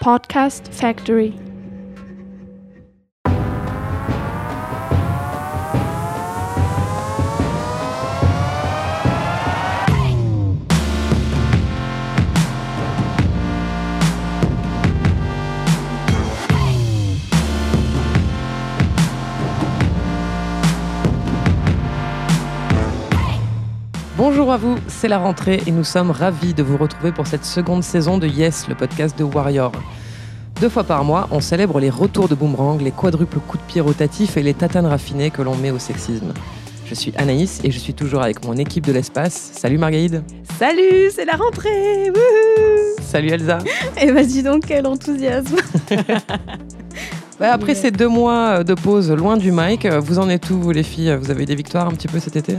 Podcast Factory. Vous, c'est la rentrée et nous sommes ravis de vous retrouver pour cette seconde saison de Yes, le podcast de Warrior. Deux fois par mois, on célèbre les retours de boomerang, les quadruples coups de pied rotatifs et les tatanes raffinées que l'on met au sexisme. Je suis Anaïs et je suis toujours avec mon équipe de l'espace. Salut Margaïde. Salut, c'est la rentrée wouhou Salut Elsa. Et bah dis donc, quel enthousiasme Bah, après ces deux mois de pause loin du mic, vous en êtes où vous les filles? Vous avez eu des victoires un petit peu cet été?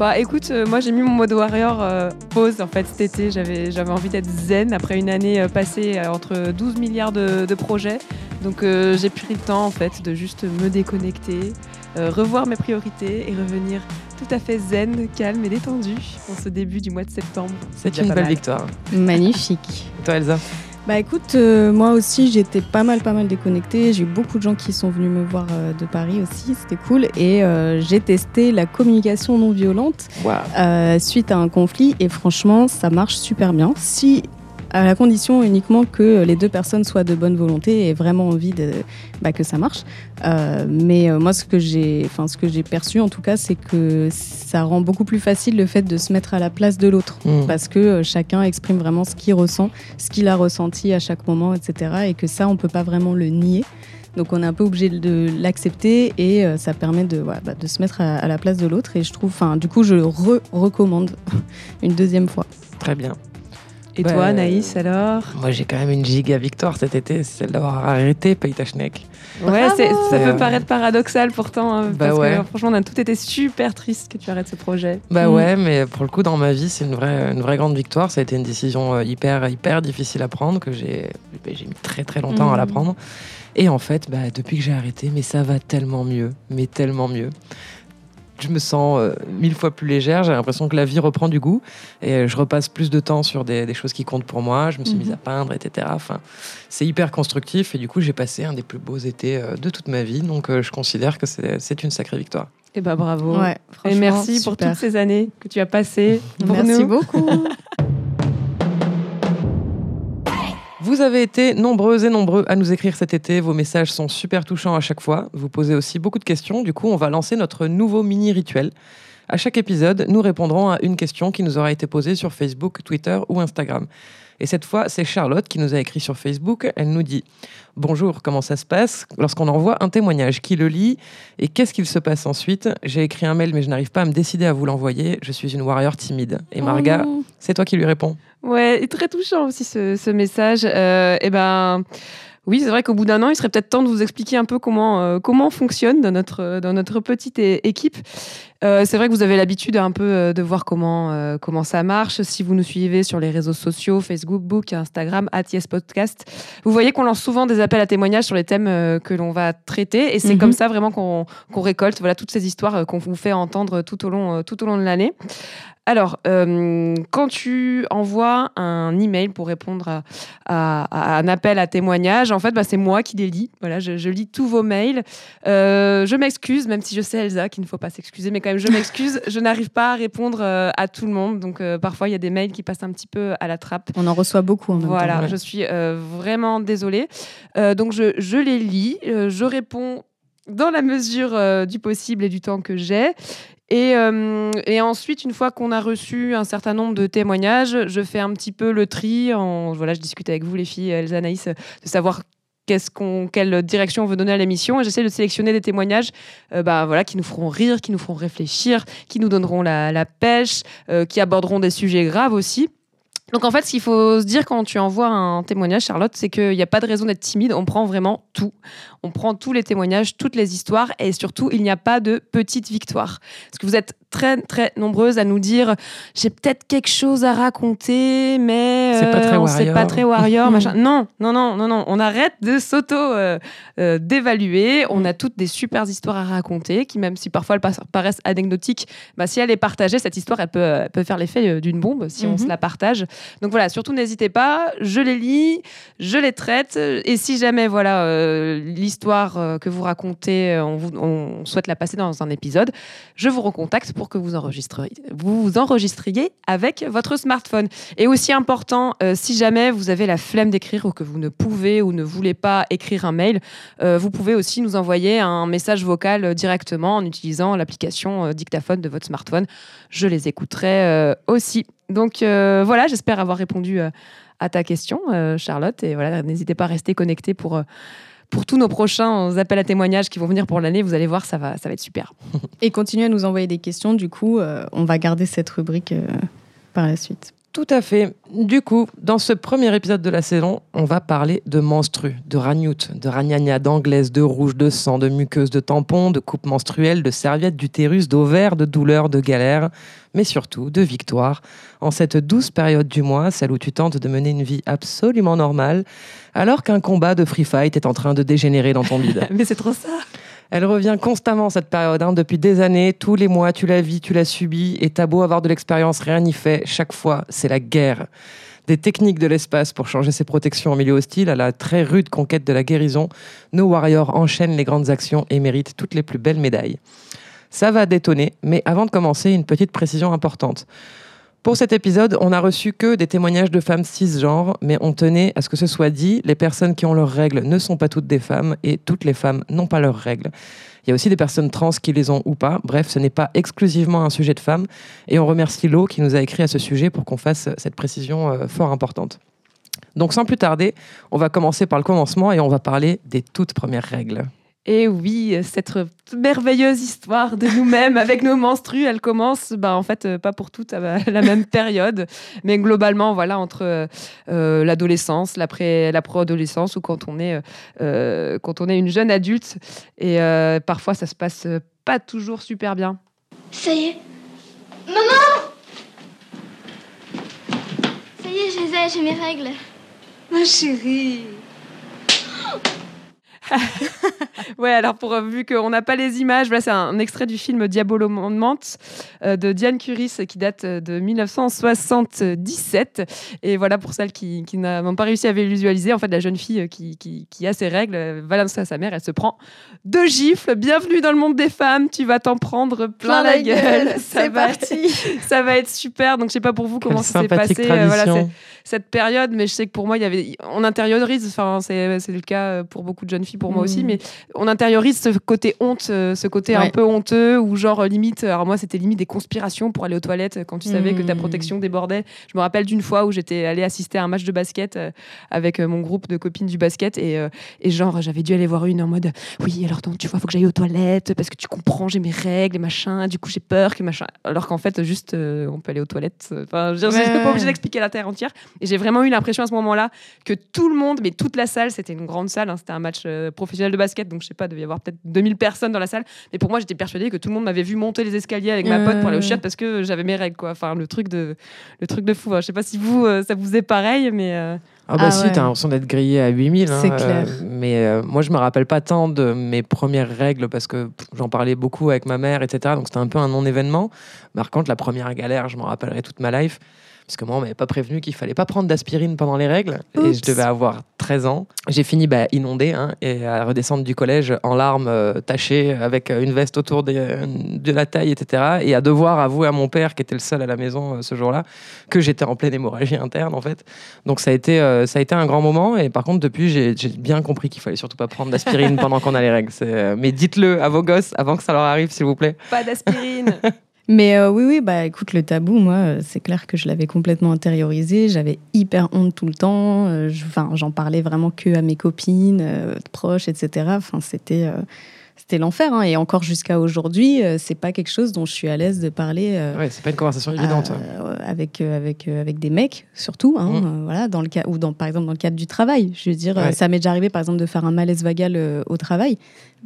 Bah écoute, euh, moi j'ai mis mon mode warrior euh, pause en fait cet été. J'avais, j'avais envie d'être zen après une année euh, passée euh, entre 12 milliards de, de projets. Donc euh, j'ai pris le temps en fait de juste me déconnecter, euh, revoir mes priorités et revenir tout à fait zen, calme et détendu en ce début du mois de septembre. C'est une belle victoire. Magnifique. Et toi Elsa? Bah écoute, euh, moi aussi j'étais pas mal pas mal déconnectée. J'ai eu beaucoup de gens qui sont venus me voir euh, de Paris aussi, c'était cool. Et euh, j'ai testé la communication non violente suite à un conflit et franchement ça marche super bien. Si à la condition uniquement que les deux personnes soient de bonne volonté et vraiment envie de, bah, que ça marche. Euh, mais euh, moi, ce que j'ai, enfin, ce que j'ai perçu en tout cas, c'est que ça rend beaucoup plus facile le fait de se mettre à la place de l'autre Hmm. parce que euh, chacun exprime vraiment ce qu'il ressent, ce qu'il a ressenti à chaque moment, etc. Et que ça, on peut pas vraiment le nier. Donc on est un peu obligé de l'accepter et euh, ça permet de, bah, de se mettre à, à la place de l'autre. Et je trouve, enfin, du coup, je re recommande une deuxième fois. Très bien. Et Bah, toi, Anaïs, alors Moi j'ai quand même une giga victoire cet été, c'est celle d'avoir arrêté Paye ta schneck. Ouais, ça C'est, euh, peut paraître paradoxal pourtant, hein, Bah parce ouais. que franchement, on a tout été super triste que tu arrêtes ce projet. Bah Mm. ouais, mais pour le coup, dans ma vie, c'est une vraie, une vraie grande victoire. Ça a été une décision euh, hyper, hyper difficile à prendre, que j'ai bah, j'ai mis très très longtemps à la Mm. prendre. Et en fait, bah, depuis que j'ai arrêté, mais ça va tellement mieux, mais tellement mieux. Je me sens euh, mille fois plus légère, j'ai l'impression que la vie reprend du goût et euh, je repasse plus de temps sur des, des choses qui comptent pour moi. Je me suis Mhm. mise à peindre, etc. Enfin, c'est hyper constructif et du coup, j'ai passé un des plus beaux étés euh, de toute ma vie. Donc, euh, je considère que c'est une sacrée victoire. Et bah bravo. Ouais, Et merci pour toutes ces années que tu as passées pour Merci nous. beaucoup. Vous avez été nombreuses et nombreux à nous écrire cet été. Vos messages sont super touchants à chaque fois. Vous posez aussi beaucoup de questions. Du coup, on va lancer notre nouveau mini rituel. À chaque épisode, nous répondrons à une question qui nous aura été posée sur Facebook, Twitter ou Instagram. Et cette fois, c'est Charlotte qui nous a écrit sur Facebook. Elle nous dit Bonjour, comment ça se passe lorsqu'on envoie un témoignage Qui le lit Et qu'est-ce qu'il se passe ensuite? J'ai écrit un mail, mais je n'arrive pas à me décider à vous l'envoyer. Je suis une warrior timide. Et Marga, Oh c'est toi qui lui réponds. Ouais, et très touchant aussi ce, ce message. Euh, et ben. Oui, c'est vrai qu'au bout d'un an, il serait peut-être temps de vous expliquer un peu comment, euh, comment on fonctionne dans notre, dans notre petite équipe. Euh, c'est vrai que vous avez l'habitude un peu euh, de voir comment, euh, comment ça marche. Si vous nous suivez sur les réseaux sociaux, Facebook, Book, Instagram, ATS Podcast, vous voyez qu'on lance souvent des appels à témoignages sur les thèmes que l'on va traiter. Et c'est Mhm. comme ça vraiment qu'on récolte voilà, toutes ces histoires qu'on vous fait entendre tout au long, tout au long de l'année. Alors, euh, quand tu envoies un email pour répondre à, à- à un appel à témoignage, en fait, bah, c'est moi qui les lis. Voilà, je, je lis tous vos mails. Euh, je m'excuse, même si je sais, Elsa, qu'il ne faut pas s'excuser, mais quand même, je m'excuse. je n'arrive pas à répondre euh, à tout le monde. Donc, euh, parfois, il y a des mails qui passent un petit peu à la trappe. On en reçoit beaucoup en même Voilà, temps. je suis euh, vraiment désolée. Donc, je, je les lis, je réponds dans la mesure du possible et du temps que j'ai. Et, et ensuite, une fois qu'on a reçu un certain nombre de témoignages, je fais un petit peu le tri. En, voilà, je discute avec vous, les filles, Elsa, Anaïs, de savoir qu'est-ce quelle direction on veut donner à l'émission. Et j'essaie de sélectionner des témoignages euh, bah, voilà, qui nous feront rire, qui nous feront réfléchir, qui nous donneront la, la pêche, euh, qui aborderont des sujets graves aussi. Donc en fait, ce qu'il faut se dire quand tu envoies un témoignage, Charlotte, c'est qu'il n'y a pas de raison d'être timide. On prend vraiment tout. On prend tous les témoignages, toutes les histoires, et surtout, il n'y a pas de petite victoire. Parce que vous êtes très très nombreuses à nous dire j'ai peut-être quelque chose à raconter, mais C'est pas très on sait warrior. pas très warrior, machin. Non, non, non, non, non. On arrête de s'auto euh, euh, d'évaluer. On a toutes des super histoires à raconter, qui même si parfois elles paraissent anecdotiques, bah, si elle est partagée, cette histoire, elle peut, elle peut faire l'effet euh, d'une bombe si on Mhm. se la partage. Donc voilà, surtout n'hésitez pas. Je les lis, je les traite. Et si jamais voilà euh, l'histoire euh, que vous racontez, euh, on, vous- on souhaite la passer dans un épisode, je vous recontacte pour que vous enregistreriez, vous vous enregistriez avec votre smartphone. Et aussi important, euh, si jamais vous avez la flemme d'écrire ou que vous ne pouvez ou ne voulez pas écrire un mail, euh, vous pouvez aussi nous envoyer un message vocal directement en utilisant l'application euh, dictaphone de votre smartphone. Je les écouterai aussi. Donc voilà, j'espère avoir répondu à ta question, Charlotte. Et voilà, n'hésitez pas à rester connecté pour, pour tous nos prochains appels à témoignages qui vont venir pour l'année. Vous allez voir, ça va, ça va être super. Et continuez à nous envoyer des questions. Du coup, euh, on va garder cette rubrique euh, par la suite. Tout à fait. Du coup, dans ce premier épisode de la saison, on va parler de menstrues, de ragnouts, de ragnagna, d'anglaise, de rouge, de sang, de muqueuse, de tampons, de coupe menstruelle, de serviettes d'utérus, d'ovaires, de douleurs, de galères, mais surtout de victoires. En cette douce période du mois, celle où tu tentes de mener une vie absolument normale, alors qu'un combat de free fight est en train de dégénérer dans ton bide. Mais c'est trop ça. Elle revient constamment cette période, hein, depuis des années, tous les mois, tu la vis, tu la subis, et t'as beau avoir de l'expérience, rien n'y fait, chaque fois, c'est la guerre. Des techniques de l'espace pour changer ses protections en milieu hostile à la très rude conquête de la guérison, nos warriors enchaînent les grandes actions et méritent toutes les plus belles médailles. Ça va détonner, mais avant de commencer, une petite précision importante. Pour cet épisode, on n'a reçu que des témoignages de femmes cisgenres, mais on tenait à ce que ce soit dit, les personnes qui ont leurs règles ne sont pas toutes des femmes et toutes les femmes n'ont pas leurs règles. Il y a aussi des personnes trans qui les ont ou pas. Bref, ce n'est pas exclusivement un sujet de femmes. Et on remercie Lo qui nous a écrit à ce sujet pour qu'on fasse cette précision euh, fort importante. Donc sans plus tarder, on va commencer par le commencement et on va parler des toutes premières règles. Et oui, cette merveilleuse histoire de nous-mêmes avec nos menstrues, elle commence, bah, en fait, pas pour toutes à la même période, mais globalement, voilà, entre euh, euh, l'adolescence, l'après, la pro-adolescence ou quand on est, euh, quand on est une jeune adulte. Et euh, parfois, ça se passe pas toujours super bien. Ça y est. Maman Ça y est, je les ai, j'ai mes règles. Ma chérie. ouais, alors pour euh, vu qu'on n'a pas les images, voilà, c'est un extrait du film Diabolomante euh, de Diane Curis qui date euh, de 1977. Et voilà pour celles qui, qui n'ont pas réussi à visualiser, en fait, la jeune fille qui, qui, qui a ses règles va l'annoncer à sa mère, elle se prend deux gifles. Bienvenue dans le monde des femmes, tu vas t'en prendre plein, la gueule. C'est parti. ça va être super. Donc je sais pas pour vous comment Quelle ça s'est passé. euh, voilà, cette période, mais je sais que pour moi, il y avait, on intériorise, enfin, c'est c'est le cas pour beaucoup de jeunes filles, pour moi aussi, mais on intériorise ce côté honte, euh, ce côté un peu honteux, ou genre euh, limite, alors moi, c'était limite des conspirations pour aller aux toilettes euh, quand tu savais que ta Mhm. protection débordait. Je me rappelle d'une fois où j'étais allée assister à un match de basket euh, avec euh, mon groupe de copines du basket, et, euh, et genre, j'avais dû aller voir une en mode, oui, alors tu vois, faut que j'aille aux toilettes, parce que tu comprends, j'ai mes règles et machin, du coup, j'ai peur que machin. Alors qu'en fait, juste, euh, on peut aller aux toilettes. euh, Enfin, je j'étais pas obligée d'expliquer la terre entière. Et j'ai vraiment eu l'impression à ce moment-là que tout le monde, mais toute la salle, c'était une grande salle, hein, c'était un match euh, professionnel de basket, donc je sais pas, il devait y avoir peut-être 2000 personnes dans la salle. Mais pour moi, j'étais persuadée que tout le monde m'avait vu monter les escaliers avec ma pote pour aller Euh. chiottes parce que j'avais mes règles, quoi. Enfin, le truc de, le truc de fou. hein. Je sais pas si vous, euh, ça vous est pareil, mais. euh, Ah bah Ah si, ouais. t'as l'impression d'être grillé à 8000. hein, C'est euh, clair. mais euh, moi, je me rappelle pas tant de mes premières règles parce que j'en parlais beaucoup avec ma mère, etc. Donc c'était un peu un non-événement. Par contre, la première galère, je m'en rappellerai toute ma life. Parce que moi, on m'avait pas prévenu qu'il fallait pas prendre d'aspirine pendant les règles. Et je devais avoir 13 ans. J'ai fini bah, inondé hein, et à redescendre du collège en larmes, euh, tachées, avec euh, une veste autour des- euh, de la taille, etc. Et à devoir avouer à mon père, qui était le seul à la maison euh, ce jour-là, que j'étais en pleine hémorragie interne, en fait. Donc ça a été, ça a été un grand moment. Et par contre, depuis, j'ai bien compris qu'il fallait surtout pas prendre d'aspirine pendant qu'on a les règles. Mais dites-le à vos gosses avant que ça leur arrive, s'il vous plaît. pas d'aspirine. Mais euh, oui, oui, bah écoute, le tabou, moi, euh, c'est clair que je l'avais complètement intériorisé. J'avais hyper honte tout le temps. Euh, Enfin, j'en parlais vraiment que à mes copines, proches, etc. Enfin, c'était, c'était l'enfer. hein. Et encore jusqu'à aujourd'hui, euh, c'est pas quelque chose dont je suis à l'aise de parler. euh, Ouais, c'est pas une conversation évidente. euh, avec, euh, avec, euh, avec des mecs, surtout, hein, Mm. euh, voilà, dans le cas, ou dans, par exemple dans le cadre du travail. Je veux dire, euh, Ouais. ça m'est déjà arrivé par exemple de faire un malaise vagal euh, au travail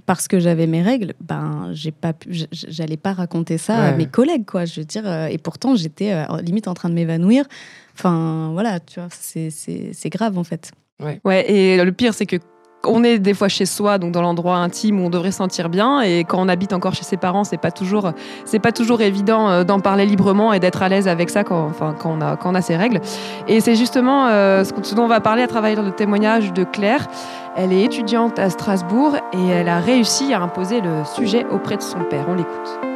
parce que j'avais mes règles. Ben, j'ai pas, j'allais pas raconter ça à Ouais. mes collègues, quoi. Je veux dire, euh, et pourtant j'étais euh, limite en train de m'évanouir. Enfin, voilà, tu vois, c'est, c'est, c'est grave en fait. Ouais, et le pire, c'est que on est des fois chez soi, donc dans l'endroit intime où on devrait se sentir bien, et quand on habite encore chez ses parents, c'est pas toujours, c'est pas toujours évident euh, d'en parler librement et d'être à l'aise avec ça quand, enfin, quand on a, quand on a ses règles. Et c'est justement euh, ce dont on va parler à travers le témoignage de Claire. Elle est étudiante à Strasbourg et elle a réussi à imposer le sujet auprès de son père. On l'écoute.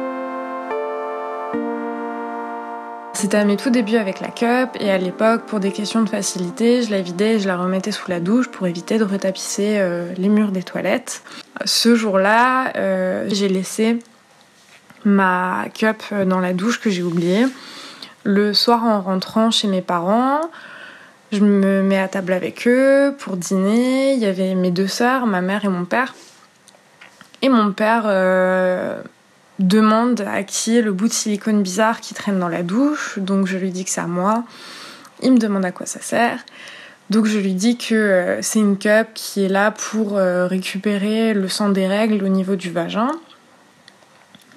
C'était à mes tout débuts avec la cup et à l'époque, pour des questions de facilité, je la vidais et je la remettais sous la douche pour éviter de retapisser euh, les murs des toilettes. Ce jour-là, euh, j'ai laissé ma cup dans la douche que j'ai oubliée. Le soir, en rentrant chez mes parents, je me mets à table avec eux pour dîner. Il y avait mes deux sœurs, ma mère et mon père. Et mon père euh, demande à qui est le bout de silicone bizarre qui traîne dans la douche. Donc je lui dis que c'est à moi. Il me demande à quoi ça sert. Donc je lui dis que euh, c'est une cup qui est là pour euh, récupérer le sang des règles au niveau du vagin.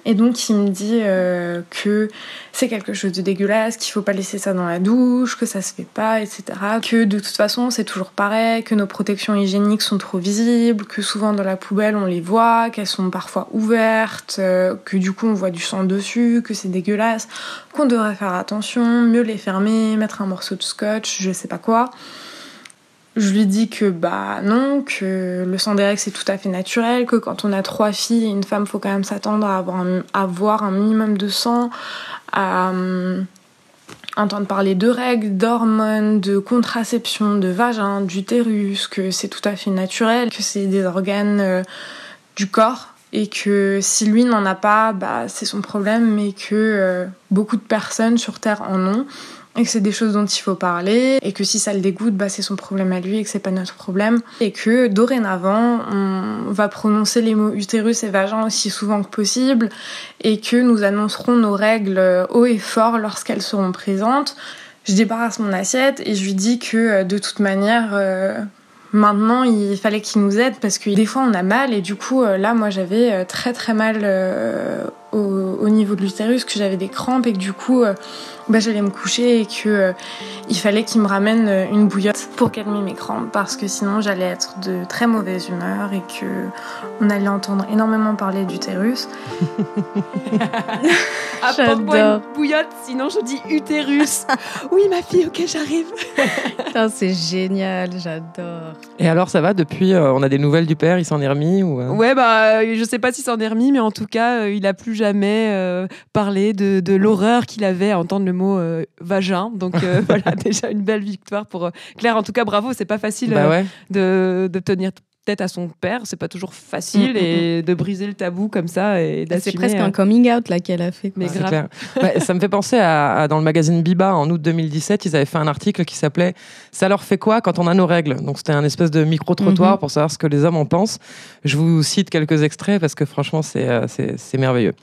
Et donc il me dit euh, que c'est quelque chose de dégueulasse, qu'il faut pas laisser ça dans la douche, que ça se fait pas, etc. Que de toute façon c'est toujours pareil, que nos protections hygiéniques sont trop visibles, que souvent dans la poubelle on les voit, qu'elles sont parfois ouvertes, euh, que du coup on voit du sang dessus, que c'est dégueulasse, qu'on devrait faire attention, mieux les fermer, mettre un morceau de scotch, je sais pas quoi. Je lui dis que bah non, que le sang des règles c'est tout à fait naturel, que quand on a trois filles et une femme, faut quand même s'attendre à avoir un, minimum de sang, à hum, entendre parler de règles, d'hormones, de contraception, de vagin, d'utérus, que c'est tout à fait naturel, que c'est des organes euh, du corps et que si lui n'en a pas, bah c'est son problème, mais que euh, beaucoup de personnes sur Terre en ont et que c'est des choses dont il faut parler et que si ça le dégoûte bah c'est son problème à lui et que c'est pas notre problème et que dorénavant on va prononcer les mots utérus et vagin aussi souvent que possible et que nous annoncerons nos règles euh, haut et fort lorsqu'elles seront présentes. Je débarrasse mon assiette et je lui dis que euh, de toute manière euh, maintenant il fallait qu'il nous aide parce que des fois on a mal et du coup là moi j'avais très très mal au, au niveau de l'utérus que j'avais des crampes et que du coup euh, bah, j'allais me coucher et que euh, il fallait qu'il me ramène euh, une bouillotte pour calmer mes crampes parce que sinon j'allais être de très mauvaise humeur et que on allait entendre énormément parler d'utérus. Apporte-moi J'adore. une bouillotte, sinon je dis utérus. oui, ma fille, ok, j'arrive. C'est génial, j'adore. Et alors, ça va depuis euh, On a des nouvelles du père Il s'en est remis ou, euh? Ouais, bah, euh, je sais pas s'il s'en est remis, mais en tout cas, euh, il a plus jamais euh, parlé de, de l'horreur qu'il avait à entendre le mot euh, vagin. Donc euh, voilà, déjà une belle victoire pour Claire. En tout cas, bravo, c'est pas facile Bah ouais. de, de tenir tête à son père, c'est pas toujours facile Mm, mm, et de briser le tabou comme ça et d'assumer. C'est presque euh, un coming out là qu'elle a fait. quoi. Mais C'est grave. clair. Bah, ça me fait penser à, à- dans le magazine Biba en août 2017, ils avaient fait un article qui s'appelait Ça leur fait quoi quand on a nos règles? Donc c'était un espèce de micro-trottoir Mhm. pour savoir ce que les hommes en pensent. Je vous cite quelques extraits parce que franchement, c'est euh, c'est- c'est merveilleux.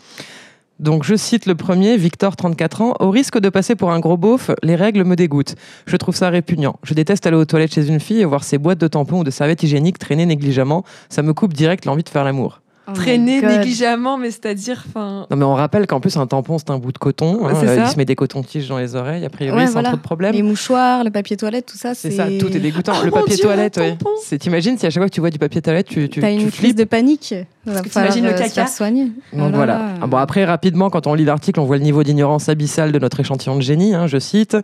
Donc je cite le premier, Victor, 34 ans. Au risque de passer pour un gros beauf, les règles me dégoûtent. Je trouve ça répugnant. Je déteste aller aux toilettes chez une fille et voir ses boîtes de tampons ou de serviettes hygiéniques traîner négligemment. Ça me coupe direct l'envie de faire l'amour. Oh Traîner négligemment, mais c'est-à-dire, enfin. Non mais on rappelle qu'en plus un tampon c'est un bout de coton. hein, euh, ça. il se met des cotons-tiges dans les oreilles, a priori Ouais, sans voilà. trop de problèmes. Les mouchoirs, le papier toilette, tout ça, C'est c'est ça, tout est dégoûtant. Oh le papier Dieu, toilette, ouais. t'imagines si à chaque fois que tu vois du papier toilette, tu tu, T'as tu une crise flippes. de panique. Va que t'imagines le euh, caca soigner. Donc Oh voilà. là là. Ah Bon après rapidement quand on lit l'article, on voit le niveau d'ignorance abyssal de notre échantillon de génie. hein, je cite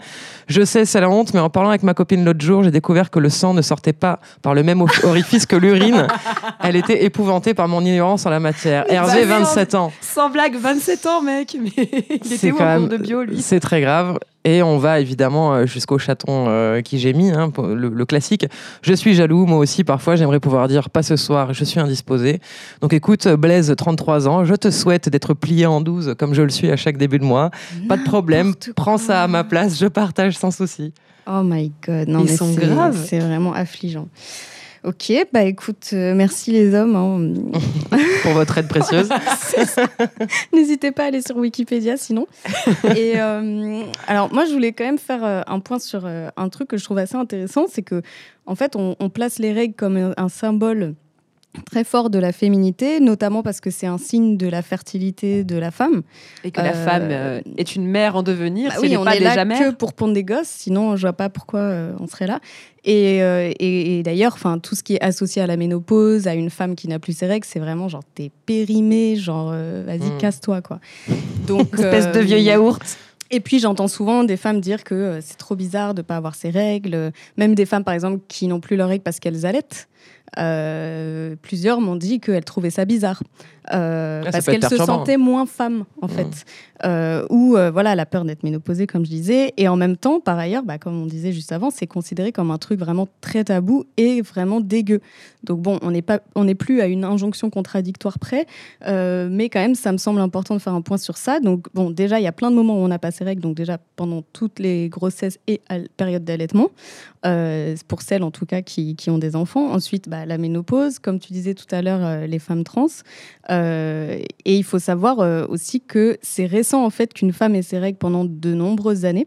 Je sais, c'est la honte, mais en parlant avec ma copine l'autre jour, j'ai découvert que le sang ne sortait pas par le même orifice que l'urine. Elle était épouvantée par mon ignorance en la matière. Hervé, bah, 27 ans. Sans blague, 27 ans, mec. Mais il C'est était où quand en cours de bio, lui? C'est très grave. Et on va évidemment euh, jusqu'au chaton euh, qui gémit, hein, le, le classique. Je suis jaloux, moi aussi, parfois, j'aimerais pouvoir dire pas ce soir, je suis indisposé. Donc écoute, Blaise, 33 ans, je te souhaite d'être plié en 12 comme je le suis à chaque début de mois. Pas de problème, prends ça à ma place, je partage sans souci. Oh my god, non Ils mais sont c'est- graves. C'est vraiment affligeant. Ok, bah écoute, euh, merci les hommes. hein. pour votre aide précieuse. N'hésitez pas à aller sur Wikipédia sinon. Et euh, alors moi je voulais quand même faire euh, un point sur un truc que je trouve assez intéressant, c'est que en fait on, on place les règles comme un, un symbole très fort de la féminité, notamment parce que c'est un signe de la fertilité de la femme. Et que la Euh, femme euh, est une mère en devenir, Bah si oui, elle n'est on pas est là déjà mère. que pour pondre des gosses, sinon je vois pas pourquoi euh, on serait là. Et, euh, et, et d'ailleurs, enfin tout ce qui est associé à la ménopause, à une femme qui n'a plus ses règles, c'est vraiment genre t'es périmée, genre euh, vas-y Mm. casse-toi quoi. Donc Espèce de vieux yaourt. Et puis j'entends souvent des femmes dire que c'est trop bizarre de pas avoir ses règles, même des femmes par exemple qui n'ont plus leurs règles parce qu'elles allaitent. Euh, plusieurs m'ont dit qu'elles trouvaient ça bizarre euh, Ah, ça parce qu'elles se sentaient moins femmes en Mm. fait, euh, ou voilà la peur d'être ménopausée comme je disais, et en même temps par ailleurs, bah, comme on disait juste avant, c'est considéré comme un truc vraiment très tabou et vraiment dégueu. Donc bon, on n'est pas, on n'est plus à une injonction contradictoire près, mais quand même ça me semble important de faire un point sur ça. Donc bon, déjà il y a plein de moments où on n'a pas ses règles, donc déjà pendant toutes les grossesses et à l- période d'allaitement, pour celles en tout cas qui, qui ont des enfants. Ensuite, bah, la ménopause, comme tu disais tout à l'heure, euh, les femmes trans. Euh, et il faut savoir euh, aussi que c'est récent en fait qu'une femme ait ses règles pendant de nombreuses années.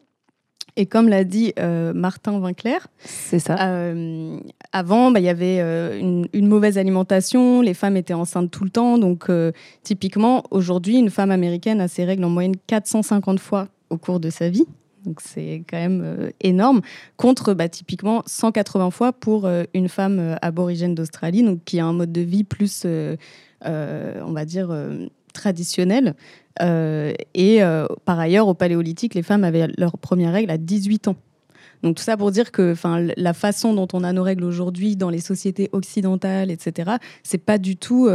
Et comme l'a dit euh, Martin Winkler, C'est ça. euh, avant, bah, il y avait euh, une, une mauvaise alimentation, les femmes étaient enceintes tout le temps. Donc, typiquement, aujourd'hui, une femme américaine a ses règles en moyenne 450 fois au cours de sa vie. Donc, c'est quand même euh, énorme. Contre, bah, typiquement, 180 fois pour euh, une femme euh, aborigène d'Australie, donc qui a un mode de vie plus, on va dire, traditionnel. Et par ailleurs, au paléolithique, les femmes avaient leur première règle à 18 ans. Donc tout ça pour dire que la façon dont on a nos règles aujourd'hui dans les sociétés occidentales, etc., c'est pas du tout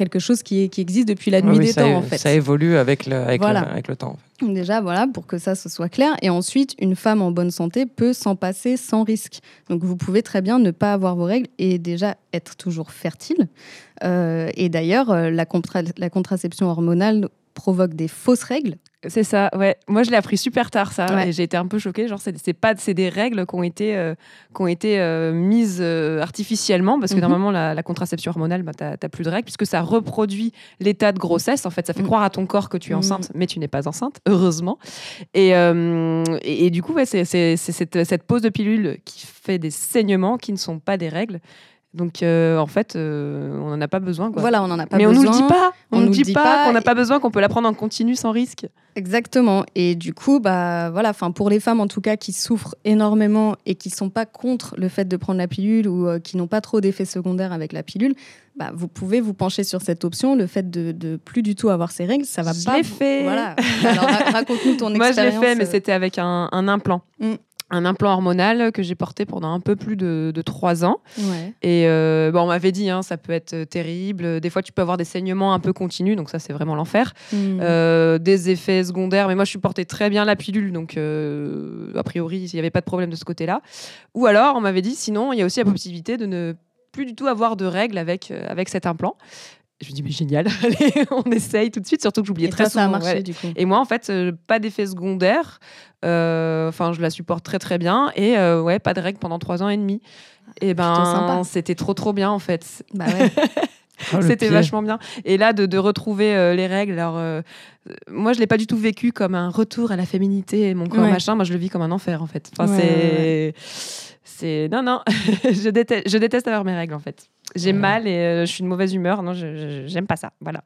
quelque chose qui, est, qui existe depuis la nuit Oui, des temps é- en fait. ça évolue avec le, avec Voilà. le, avec le temps. Déjà, voilà, pour que ça, ce soit clair. Et ensuite, une femme en bonne santé peut s'en passer sans risque. Donc, vous pouvez très bien ne pas avoir vos règles et déjà être toujours fertile. Euh, et d'ailleurs, euh, la, contra- la contraception hormonale provoque des fausses règles. C'est ça, ouais. Moi, je l'ai appris super tard, ça. Ouais. Et j'ai été un peu choquée. Genre, c'est c'est pas, c'est des règles qui ont été, euh, qui ont été euh, mises euh, artificiellement, parce que Mhm. normalement, la, la contraception hormonale, bah, t'as plus de règles, puisque ça reproduit l'état de grossesse. En fait, ça fait Mhm. croire à ton corps que tu es Mhm. enceinte, mais tu n'es pas enceinte, heureusement. Et, et, et du coup, ouais, c'est cette, cette pause de pilule qui fait des saignements qui ne sont pas des règles. Donc, euh, en fait, euh, on n'en a pas besoin. Quoi. Voilà, on n'en a pas mais besoin. on nous le dit pas. On, On nous nous dit pas, pas qu'on n'a pas besoin, qu'on peut la prendre en continu sans risque. Exactement. Et du coup, bah voilà, enfin pour les femmes en tout cas qui souffrent énormément et qui sont pas contre le fait de prendre la pilule ou euh, qui n'ont pas trop d'effets secondaires avec la pilule, bah vous pouvez vous pencher sur cette option, le fait de, de plus du tout avoir ses règles, ça va Je pas. l'ai vous- fait. Voilà. Alors ra- raconte-nous ton Moi, je l'ai expérience. fait, mais c'était avec un, un implant. Mm. Un implant hormonal que j'ai porté pendant un peu plus de, trois ans. Ouais. Et euh, bon, on m'avait dit, hein, ça peut être euh, terrible. Des fois, tu peux avoir des saignements un peu continus, donc ça, c'est vraiment l'enfer. Hmm. Euh, des effets secondaires, mais moi, je supportais très bien la pilule, donc euh, a priori, il n'y avait pas de problème de ce côté-là. Ou alors, on m'avait dit, sinon, il y a aussi la possibilité de ne plus du tout avoir de règles avec, avec cet implant. Je me dis, mais génial, allez, on essaye tout de suite, surtout que j'oubliais Et très ça a souvent. marché ouais. du coup. Et moi, en fait, euh, pas d'effet secondaire. Euh, Enfin, je la supporte très très bien. Et euh, ouais, pas de règles pendant trois ans et demi. Et Plutôt sympa. ben, c'était trop trop bien en fait. Bah ouais. Oh, C'était vachement bien. Et là, de, de retrouver euh, les règles. Alors, euh, moi, je l'ai pas du tout vécu comme un retour à la féminité, mon corps Ouais. machin. Moi, je le vis comme un enfer en fait. Enfin, Ouais, c'est, c'est non non. je déteste, je déteste avoir mes règles en fait. J'ai Ouais. mal et euh, je suis de mauvaise humeur. Non, j'aime pas ça. Voilà.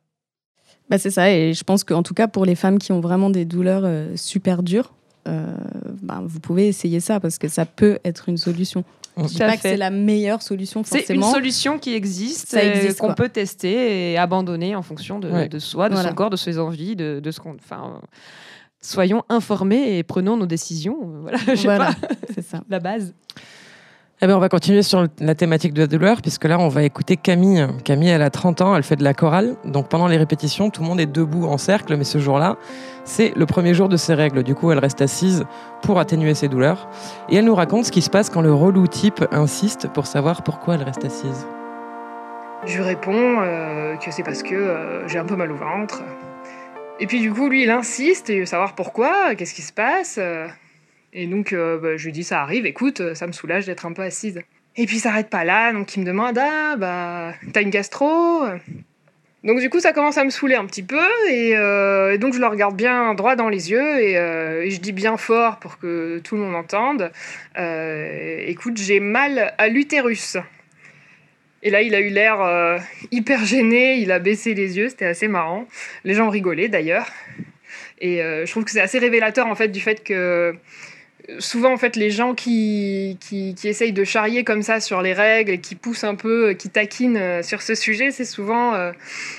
Bah, c'est ça, et je pense qu'en tout cas pour les femmes qui ont vraiment des douleurs euh, super dures, euh, bah, vous pouvez essayer ça parce que ça peut être une solution. Je dis pas que c'est la meilleure solution C'est une forcément. solution qui existe, euh, qu'on peut tester et abandonner en fonction de, Ouais. de soi, de Voilà. son corps, de ses envies, de, de ce qu'on. Enfin, euh, soyons informés et prenons nos décisions. euh, Voilà, je sais Voilà, pas, c'est ça. la base. Eh ben, on va continuer sur la thématique de la douleur, puisque là, on va écouter Camille. Camille, elle a 30 ans, elle fait de la chorale. Donc, pendant les répétitions, tout le monde est debout en cercle, mais ce jour-là, c'est le premier jour de ses règles. Du coup, elle reste assise pour atténuer ses douleurs. Et elle nous raconte ce qui se passe quand le relou type insiste pour savoir pourquoi elle reste assise. Je réponds euh, que c'est parce que euh, j'ai un peu mal au ventre. Et puis du coup, lui, il insiste et veut savoir pourquoi, qu'est-ce qui se passe. euh. Et donc, euh, bah, je lui dis, ça arrive, écoute, euh, ça me soulage d'être un peu assise. Et puis, il s'arrête pas là, donc il me demande, ah, bah, t'as une gastro? Donc du coup, ça commence à me saouler un petit peu, et, euh, donc je le regarde bien droit dans les yeux, et, je dis bien fort pour que tout le monde entende, écoute, j'ai mal à l'utérus. Et là, il a eu l'air hyper gêné, il a baissé les yeux, c'était assez marrant. Les gens rigolaient d'ailleurs. Et je trouve que c'est assez révélateur en fait du fait que souvent en fait les gens qui, essayent de charrier comme ça sur les règles qui poussent un peu, qui taquinent euh, sur ce sujet, c'est souvent euh,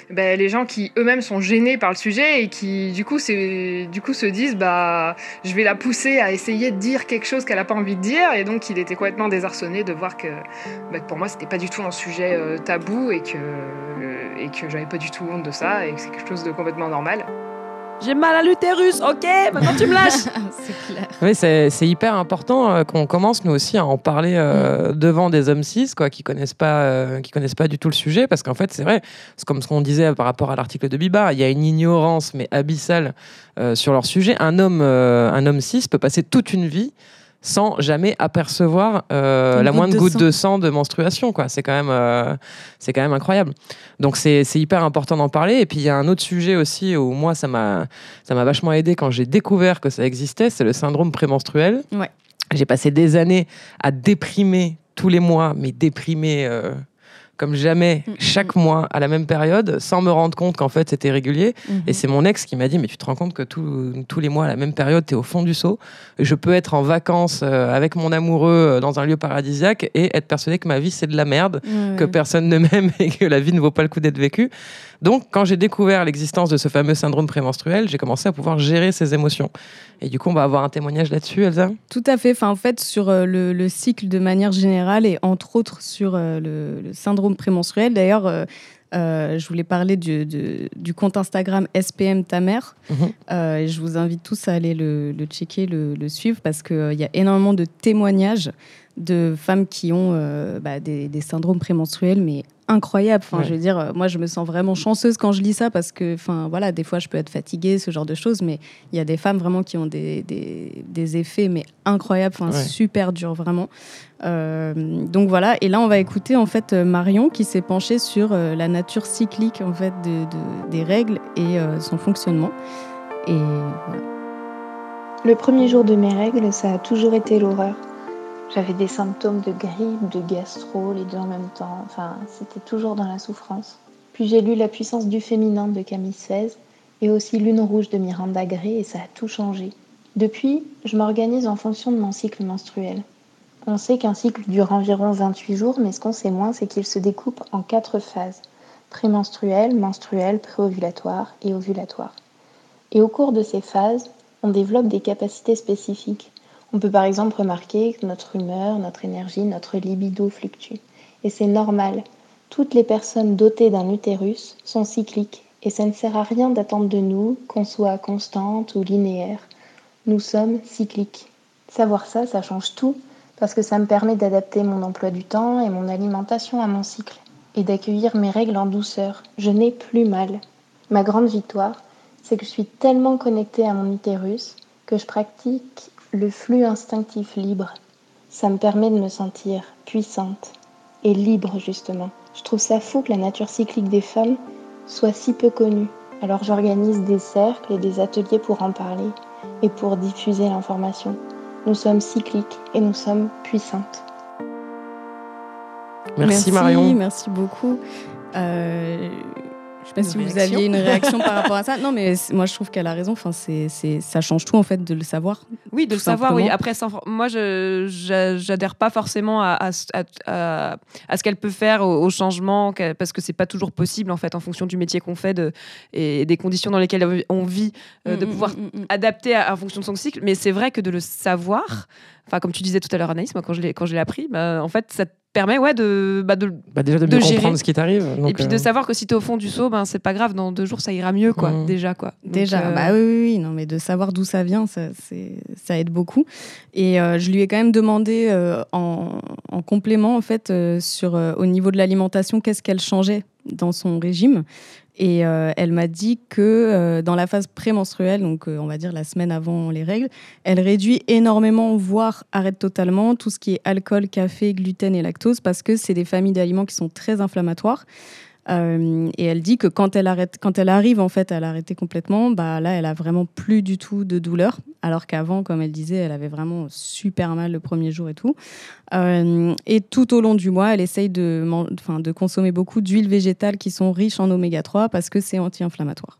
ben, les gens qui eux-mêmes sont gênés par le sujet et qui du coup, se disent bah je vais la pousser à essayer de dire quelque chose qu'elle n'a pas envie de dire et donc il était complètement désarçonné de voir que, que pour moi c'était pas du tout un sujet euh, tabou et que, et que j'avais pas du tout honte de ça et que c'est quelque chose de complètement normal. J'ai mal à l'utérus, ok Maintenant tu me lâches c'est clair. Oui, c'est c'est hyper important euh, qu'on commence nous aussi à en parler euh, devant des hommes cis quoi, qui connaissent pas, euh, qui connaissent pas du tout le sujet, parce qu'en fait c'est vrai, c'est comme ce qu'on disait par rapport à l'article de Biba, il y a une ignorance mais abyssale euh, sur leur sujet. Un homme, euh, un homme cis peut passer toute une vie sans jamais apercevoir euh, la moindre de goutte sang. de sang de menstruation quoi. C'est quand même, euh, c'est quand même incroyable. Donc c'est c'est hyper important d'en parler. Et puis il y a un autre sujet aussi où moi ça m'a ça m'a vachement aidé quand j'ai découvert que ça existait, c'est le syndrome prémenstruel. Ouais. J'ai passé des années à déprimer tous les mois, mais déprimer euh, comme jamais Mm, chaque mois à la même période, sans me rendre compte qu'en fait c'était régulier. Mhm. Et c'est mon ex qui m'a dit, mais tu te rends compte que tout- tous les mois à la même période, tu es au fond du seau. Je peux être en vacances euh, avec mon amoureux euh, dans un lieu paradisiaque et être persuadé que ma vie c'est de la merde que personne ne m'aime et que la vie ne vaut pas le coup d'être vécue. Donc, quand j'ai découvert l'existence de ce fameux syndrome prémenstruel, j'ai commencé à pouvoir gérer ces émotions. Et du coup, on va avoir un témoignage là-dessus, Elsa? Tout à fait. Enfin, en fait, sur euh, le, le cycle de manière générale et entre autres sur euh, le, le syndrome prémenstruel. D'ailleurs, euh, je voulais parler du, compte Instagram SPM ta mère. Mhm. Euh, et je vous invite tous à aller le, le checker, le, le suivre parce qu'il y a énormément de témoignages de femmes qui ont bah, des, des syndromes prémenstruels, mais incroyables. Enfin, Ouais. je veux dire, euh, moi, je me sens vraiment chanceuse quand je lis ça parce que, enfin, voilà, des fois, je peux être fatiguée, ce genre de choses, mais il y a des femmes vraiment qui ont des, des, des effets, mais incroyables, enfin, Ouais. super durs, vraiment. Euh, donc voilà, et là, on va écouter en fait euh, Marion qui s'est penchée sur euh, la nature cyclique en fait de, de- des règles et euh, son fonctionnement. Et voilà. Le premier jour de mes règles, ça a toujours été l'horreur. J'avais des symptômes de grippe, de gastro, les deux en même temps. Enfin, c'était toujours dans la souffrance. Puis j'ai lu La puissance du féminin de Camille Sfez et aussi Lune rouge de Miranda Gray et ça a tout changé. Depuis, je m'organise en fonction de mon cycle menstruel. On sait qu'un cycle dure environ 28 jours, mais ce qu'on sait moins, c'est qu'il se découpe en quatre phases prémenstruelle, menstruelle, préovulatoire et ovulatoire. Et au cours de ces phases, on développe des capacités spécifiques. On peut par exemple remarquer que notre humeur, notre énergie, notre libido fluctuent. Et c'est normal. Toutes les personnes dotées d'un utérus sont cycliques et ça ne sert à rien d'attendre de nous qu'on soit constante ou linéaire. Nous sommes cycliques. Savoir ça, ça change tout parce que ça me permet d'adapter mon emploi du temps et mon alimentation à mon cycle et d'accueillir mes règles en douceur. Je n'ai plus mal. Ma grande victoire, c'est que je suis tellement connectée à mon utérus que je pratique le flux instinctif libre. Ça me permet de me sentir puissante et libre justement. Je trouve ça fou que la nature cyclique des femmes soit si peu connue. Alors j'organise des cercles et des ateliers pour en parler et pour diffuser l'information. Nous sommes cycliques et nous sommes puissantes. Merci, Marion. Merci beaucoup. Euh, je sais pas Une si vous aviez une réaction par rapport à ça. Non, mais moi je trouve qu'elle a raison. Enfin, c'est, ça change tout en fait de le savoir. Oui, de le savoir, oui. Après, sans- moi, je j'a- j'adhère pas forcément à, à, ce- à- à- à ce qu'elle peut faire au, au changement, parce que c'est pas toujours possible, en fait, en fonction du métier qu'on fait de, et des conditions dans lesquelles on vit, euh, de Mm, pouvoir mm, mm, mm. adapter en fonction de son cycle. Mais c'est vrai que de le savoir, enfin, comme tu disais tout à l'heure, Anaïs, moi, quand je l'ai quand je l'ai appris, bah, en fait, ça te permet ouais, de, bah, de, Bah, déjà de de mieux gérer. comprendre ce qui t'arrive. et puis de euh, savoir que si t'es au fond du seau, ben c'est pas grave, dans deux jours ça ira mieux, quoi, Mhm. déjà, quoi. Donc, Déjà, euh, bah oui, oui, oui, non, mais de savoir d'où ça vient, ça, c'est- ça aide beaucoup. Et euh, je lui ai quand même demandé euh, en, en complément, en fait, euh, sur, euh, au niveau de l'alimentation, qu'est-ce qu'elle changeait dans son régime. Et euh, elle m'a dit que euh, dans la phase prémenstruelle, donc euh, on va dire la semaine avant les règles, elle réduit énormément, voire arrête totalement tout ce qui est alcool, café, gluten et lactose, parce que c'est des familles d'aliments qui sont très inflammatoires. Euh, et elle dit que quand elle, arrive en fait à l'arrêter complètement, bah, là, elle a vraiment plus du tout de douleur. Alors qu'avant, comme elle disait, elle avait vraiment super mal le premier jour et tout. Euh, et tout au long du mois, elle essaye de consommer beaucoup d'huiles végétales qui sont riches en oméga 3 parce que c'est anti-inflammatoire.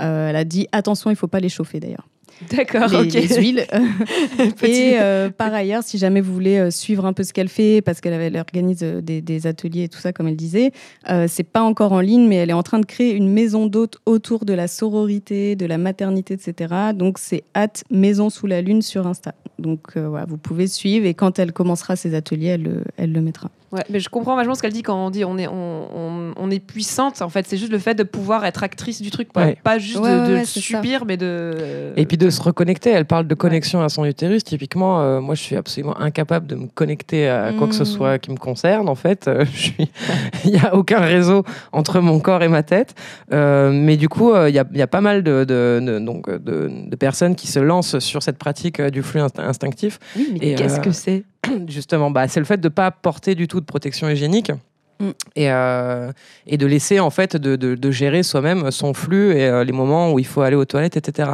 Euh, elle a dit attention, il faut pas les chauffer d'ailleurs. D'accord, Les, ok. les huiles. Et euh, par ailleurs, si jamais vous voulez euh, suivre un peu ce qu'elle fait, parce qu'elle organise euh, des, des ateliers et tout ça, comme elle disait, euh, c'est pas encore en ligne, mais elle est en train de créer une maison d'hôtes autour de la sororité, de la maternité, etc. Donc c'est hâte maison sous la lune sur Insta. Donc euh, voilà, vous pouvez suivre et quand elle commencera ses ateliers, elle, le- elle le mettra. Ouais, mais je comprends vachement ce qu'elle dit quand on dit on est, on, on- on est puissante. En fait, c'est juste le fait de pouvoir être actrice du truc, pas, Ouais. pas juste Ouais, de, ça. subir, mais de. Et puis de se reconnecter, elle parle de connexion à son utérus. Typiquement, euh, moi je suis absolument incapable de me connecter à quoi que ce Mm. soit qui me concerne. En fait, Euh, je suis... il n'y a aucun réseau entre mon corps et ma tête. Euh, mais du coup, euh, il y, a, il y a pas mal de, de- de- donc, de, de personnes qui se lancent sur cette pratique du flux inst- instinctif. Oui, mais Et, qu'est-ce euh, que c'est? Justement, bah, c'est le fait de ne pas porter du tout de protection hygiénique. Mm. Et, euh, et de laisser en fait de, de- de gérer soi-même son flux et euh, les moments où il faut aller aux toilettes, etc.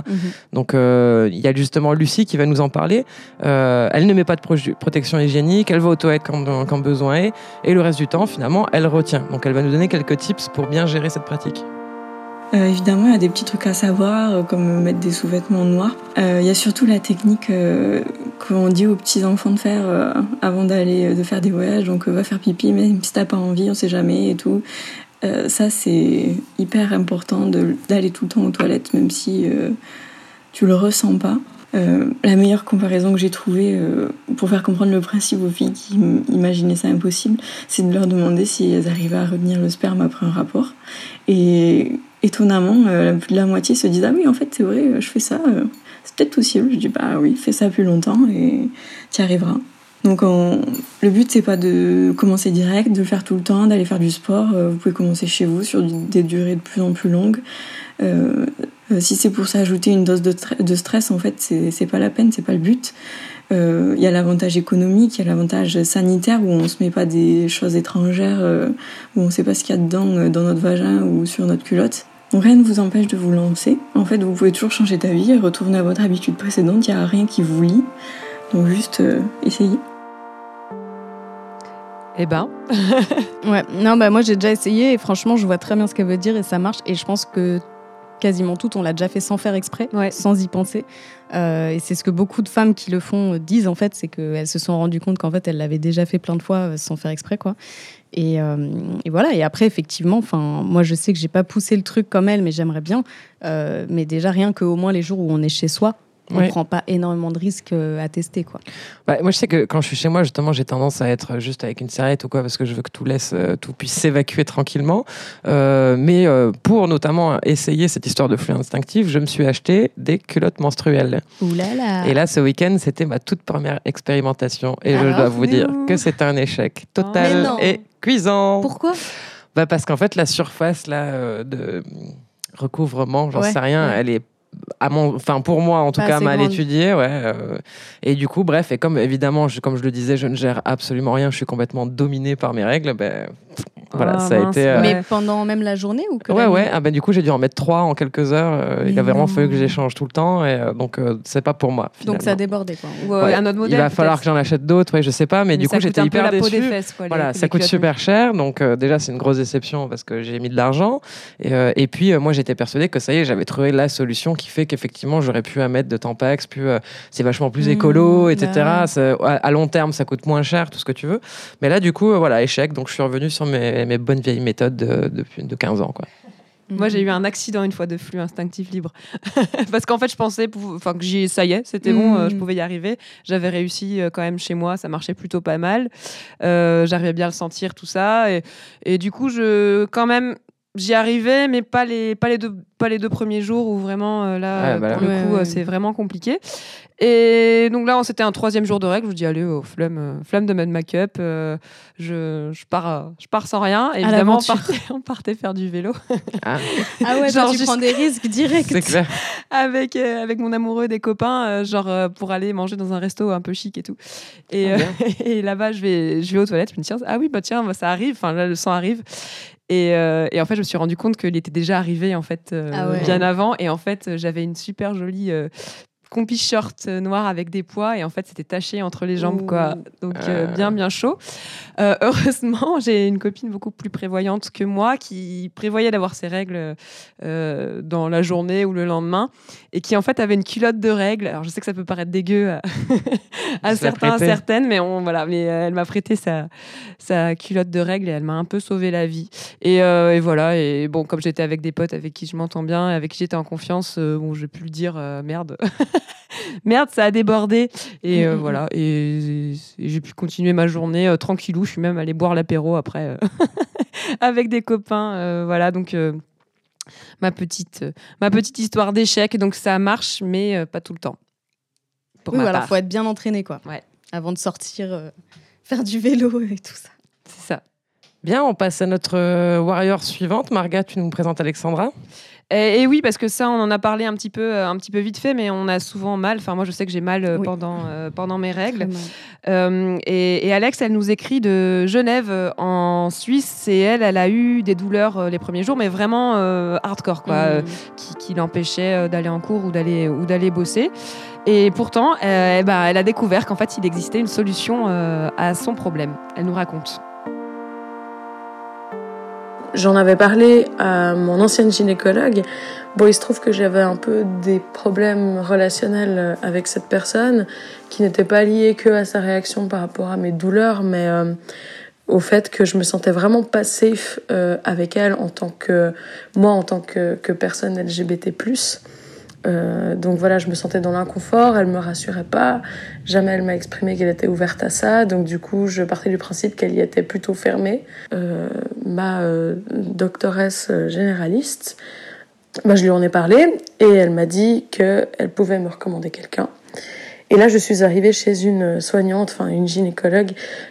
Donc euh, il y a justement Lucie qui va nous en parler. Elle ne met pas de pro- protection hygiénique, elle va aux toilettes quand, quand besoin est, et le reste du temps finalement elle retient. Donc elle va nous donner quelques tips pour bien gérer cette pratique. Euh, évidemment, il y a des petits trucs à savoir, euh, comme mettre des sous-vêtements noirs. Euh, Il y a surtout la technique qu'on dit aux petits enfants de faire avant d'aller de faire des voyages. Donc, va faire pipi, même si t'as pas envie, on sait jamais et tout. Ça, c'est hyper important d'aller tout le temps aux toilettes, même si tu le ressens pas. La meilleure comparaison que j'ai trouvée pour faire comprendre le principe aux filles qui imaginaient ça impossible, c'est de leur demander si elles arrivaient à retenir le sperme après un rapport. Et étonnamment, euh, la moitié se disent Ah oui, en fait, c'est vrai, euh, je fais ça, euh, c'est peut-être possible. Je dis Bah oui, fais ça plus longtemps et tu arriveras. Donc, on- le but, c'est pas de commencer direct, de le faire tout le temps, d'aller faire du sport. Vous pouvez commencer chez vous sur des durées de plus en plus longues. Si c'est pour s'ajouter une dose de, de stress, en fait, c'est pas la peine, c'est pas le but. Euh, Il y a l'avantage économique, il y a l'avantage sanitaire où on se met pas des choses étrangères, euh, où on sait pas ce qu'il y a dedans euh, dans notre vagin ou sur notre culotte. Donc rien ne vous empêche de vous lancer. En fait, vous pouvez toujours changer d'avis et retourner à votre habitude précédente. Il n'y a rien qui vous lie. Donc juste euh, essayez. Eh ben, Ouais, non, bah moi j'ai déjà essayé et franchement, je vois très bien ce qu'elle veut dire et ça marche. Et je pense que quasiment tout, on l'a déjà fait sans faire exprès, Ouais. sans y penser. Euh, et c'est ce que beaucoup de femmes qui le font euh, disent en fait, c'est qu'elles se sont rendues compte qu'en fait elles l'avaient déjà fait plein de fois euh, sans faire exprès, quoi. Et, euh, et voilà. Et après, effectivement, enfin, moi je sais que j'ai pas poussé le truc comme elle, mais j'aimerais bien. Euh, mais déjà rien qu'au moins les jours où on est chez soi. On Ouais. prend pas énormément de risques euh, à tester, quoi. Bah, moi je sais que quand je suis chez moi justement j'ai tendance à être juste avec une serviette ou quoi parce que je veux que tout laisse euh, tout puisse s'évacuer tranquillement. Euh, mais euh, pour notamment essayer cette histoire de flux instinctif, je me suis acheté des culottes menstruelles. Ouh là là. Et là, ce week-end, c'était ma toute première expérimentation. Et je dois vous dire que c'est un échec Mais total et cuisant. Pourquoi? Bah Parce qu'en fait, la surface là, de recouvrement, j'en Ouais, sais rien, ouais. elle est. À mon, enfin pour moi en tout Pas cas mal grande. étudiée ouais euh, et du coup bref et comme évidemment je, comme je le disais je ne gère absolument rien je suis complètement dominée par mes règles ben voilà Ah, ça a été euh. Mais pendant même la journée ou que Ouais, ouais. Ah ben, du coup, j'ai dû en mettre trois en quelques heures. Euh, il Mais a vraiment non. fallu que j'échange tout le temps. Et euh, donc, euh, c'est pas pour moi. Donc ça finalement. débordait, quoi. ou euh, Ouais. un autre modèle. Il va falloir que j'en achète d'autres. Ouais, je sais pas. Mais, du coup, j'étais hyper déçu. Voilà, les ça coûte super cher. Donc, euh, déjà, c'est une grosse déception parce que j'ai mis de l'argent. Et, euh, et puis, euh, moi, j'étais persuadée que ça y est, j'avais trouvé la solution qui fait qu'effectivement, j'aurais pu à mettre de Tampax. Euh, c'est vachement plus Mmh, écolo, etc. bah. Ça- à, à long terme, ça coûte moins cher, tout ce que tu veux. Mais là, du coup, voilà, échec. Donc, je suis revenu sur mes, mes bonnes vieilles méthodes de, depuis de 15 ans. Quoi. Moi, j'ai eu un accident une fois de flux instinctif libre. Parce qu'en fait, je pensais enfin, que j'y, ça y est, c'était bon, euh, je Mm. pouvais y arriver. J'avais réussi euh, quand même chez moi, ça marchait plutôt pas mal. Euh, J'arrivais bien à le sentir, tout ça. Et, et du coup, je, quand même, j'y arrivais, mais pas les, pas les, deux, pas les deux premiers jours où vraiment, euh, là, Ouais, euh, bah là. pour le Ouais, coup, ouais. euh, c'est vraiment compliqué. Et donc là, c'était un troisième jour de règle. Je me dis, allez, oh, flemme, euh, flemme de mettre make-up. euh, je, je, pars, je pars sans rien. Et évidemment, on partait, on partait faire du vélo. Ah, Ah ouais, Genre toi, tu prends des risques directs. c'est clair. avec, euh, avec mon amoureux, des copains, euh, genre euh, pour aller manger dans un resto un peu chic et tout. Et, Ah, euh, et là-bas, je vais, je vais aux toilettes, je me dis, tiens, ah oui, bah tiens, bah, ça arrive, enfin là, le sang arrive. Et, euh, et en fait, je me suis rendu compte qu'il était déjà arrivé en fait euh, Ah ouais. bien avant. Et en fait, j'avais une super jolie euh, compi short euh, noir avec des pois. Et en fait, c'était taché entre les jambes, quoi. Donc euh, Euh. bien, bien chaud. Euh, heureusement, j'ai une copine beaucoup plus prévoyante que moi qui prévoyait d'avoir ses règles dans la journée ou le lendemain et qui en fait avait une culotte de règles. Alors je sais que ça peut paraître dégueu à, certains, à certaines, mais on voilà, mais elle m'a prêté sa, sa culotte de règles et elle m'a un peu sauvé la vie. Et, et voilà. Et bon, comme j'étais avec des potes avec qui je m'entends bien, avec qui j'étais en confiance, bon, j'ai pu le dire merde, merde, ça a débordé. Et euh, Mhm. voilà. Et, et j'ai pu continuer ma journée euh, tranquillou. Je suis même allée boire l'apéro après euh, avec des copains. euh, voilà. Donc euh, ma petite, euh, ma petite histoire d'échec. Donc ça marche, mais euh, pas tout le temps. Pour Oui, ma voilà, part. faut être bien entraîné, quoi. Ouais. Avant de sortir, euh, faire du vélo et tout ça. C'est ça. Bien, on passe à notre warrior suivante. Marga, tu nous présentes Alexandra. Et, et oui, parce que ça, on en a parlé un petit peu, euh, un petit peu vite fait, mais on a souvent mal. Enfin, moi, je sais que j'ai mal euh, Oui. pendant, euh, pendant mes règles. Euh, et, et Alex, elle nous écrit de Genève en Suisse. Et elle, elle a eu des douleurs les premiers jours, mais vraiment euh, hardcore, quoi, Mm. qui, qui l'empêchaient euh, d'aller en cours ou d'aller ou d'aller bosser. Et pourtant, eh ben, elle a découvert qu'en fait, il existait une solution à son problème. Elle nous raconte. J'en avais parlé à mon ancienne gynécologue. Bon, il se trouve que j'avais un peu des problèmes relationnels avec cette personne qui n'étaient pas liés que à sa réaction par rapport à mes douleurs, mais euh, au fait que je me sentais vraiment pas safe euh, avec elle en tant que moi en tant que, que personne LGBT+. Euh, donc voilà, je me sentais dans l'inconfort, elle me rassurait pas, jamais elle m'a exprimé qu'elle était ouverte à ça, donc du coup je partais du principe qu'elle y était plutôt fermée. Euh, ma euh, doctoresse généraliste, bah, je lui en ai parlé et elle m'a dit qu'elle pouvait me recommander quelqu'un. Et là, je suis arrivée chez une soignante, enfin une gynécologue,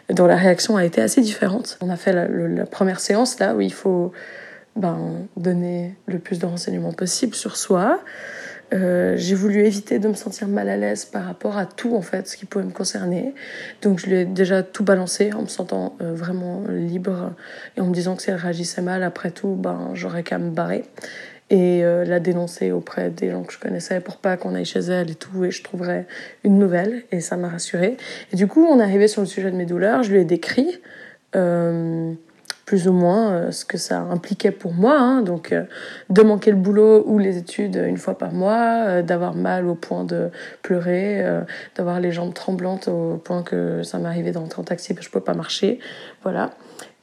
dont la réaction a été assez différente. On a fait la, la première séance là où il faut ben, donner le plus de renseignements possible sur soi. Euh, j'ai voulu éviter de me sentir mal à l'aise par rapport à tout en fait ce qui pouvait me concerner. Donc je lui ai déjà tout balancé en me sentant euh, vraiment libre et en me disant que si elle réagissait mal après tout, ben j'aurais qu'à me barrer et euh, la dénoncer auprès des gens que je connaissais pour pas qu'on aille chez elle et tout et je trouverais une nouvelle et ça m'a rassurée. Et du coup on est arrivé sur le sujet de mes douleurs, je lui ai décrit plus ou moins euh, ce que ça impliquait pour moi, hein. donc euh, de manquer le boulot ou les études une fois par mois, euh, d'avoir mal au point de pleurer, d'avoir les jambes tremblantes au point que ça m'arrivait d'entrer en taxi parce que je pouvais pas marcher, voilà.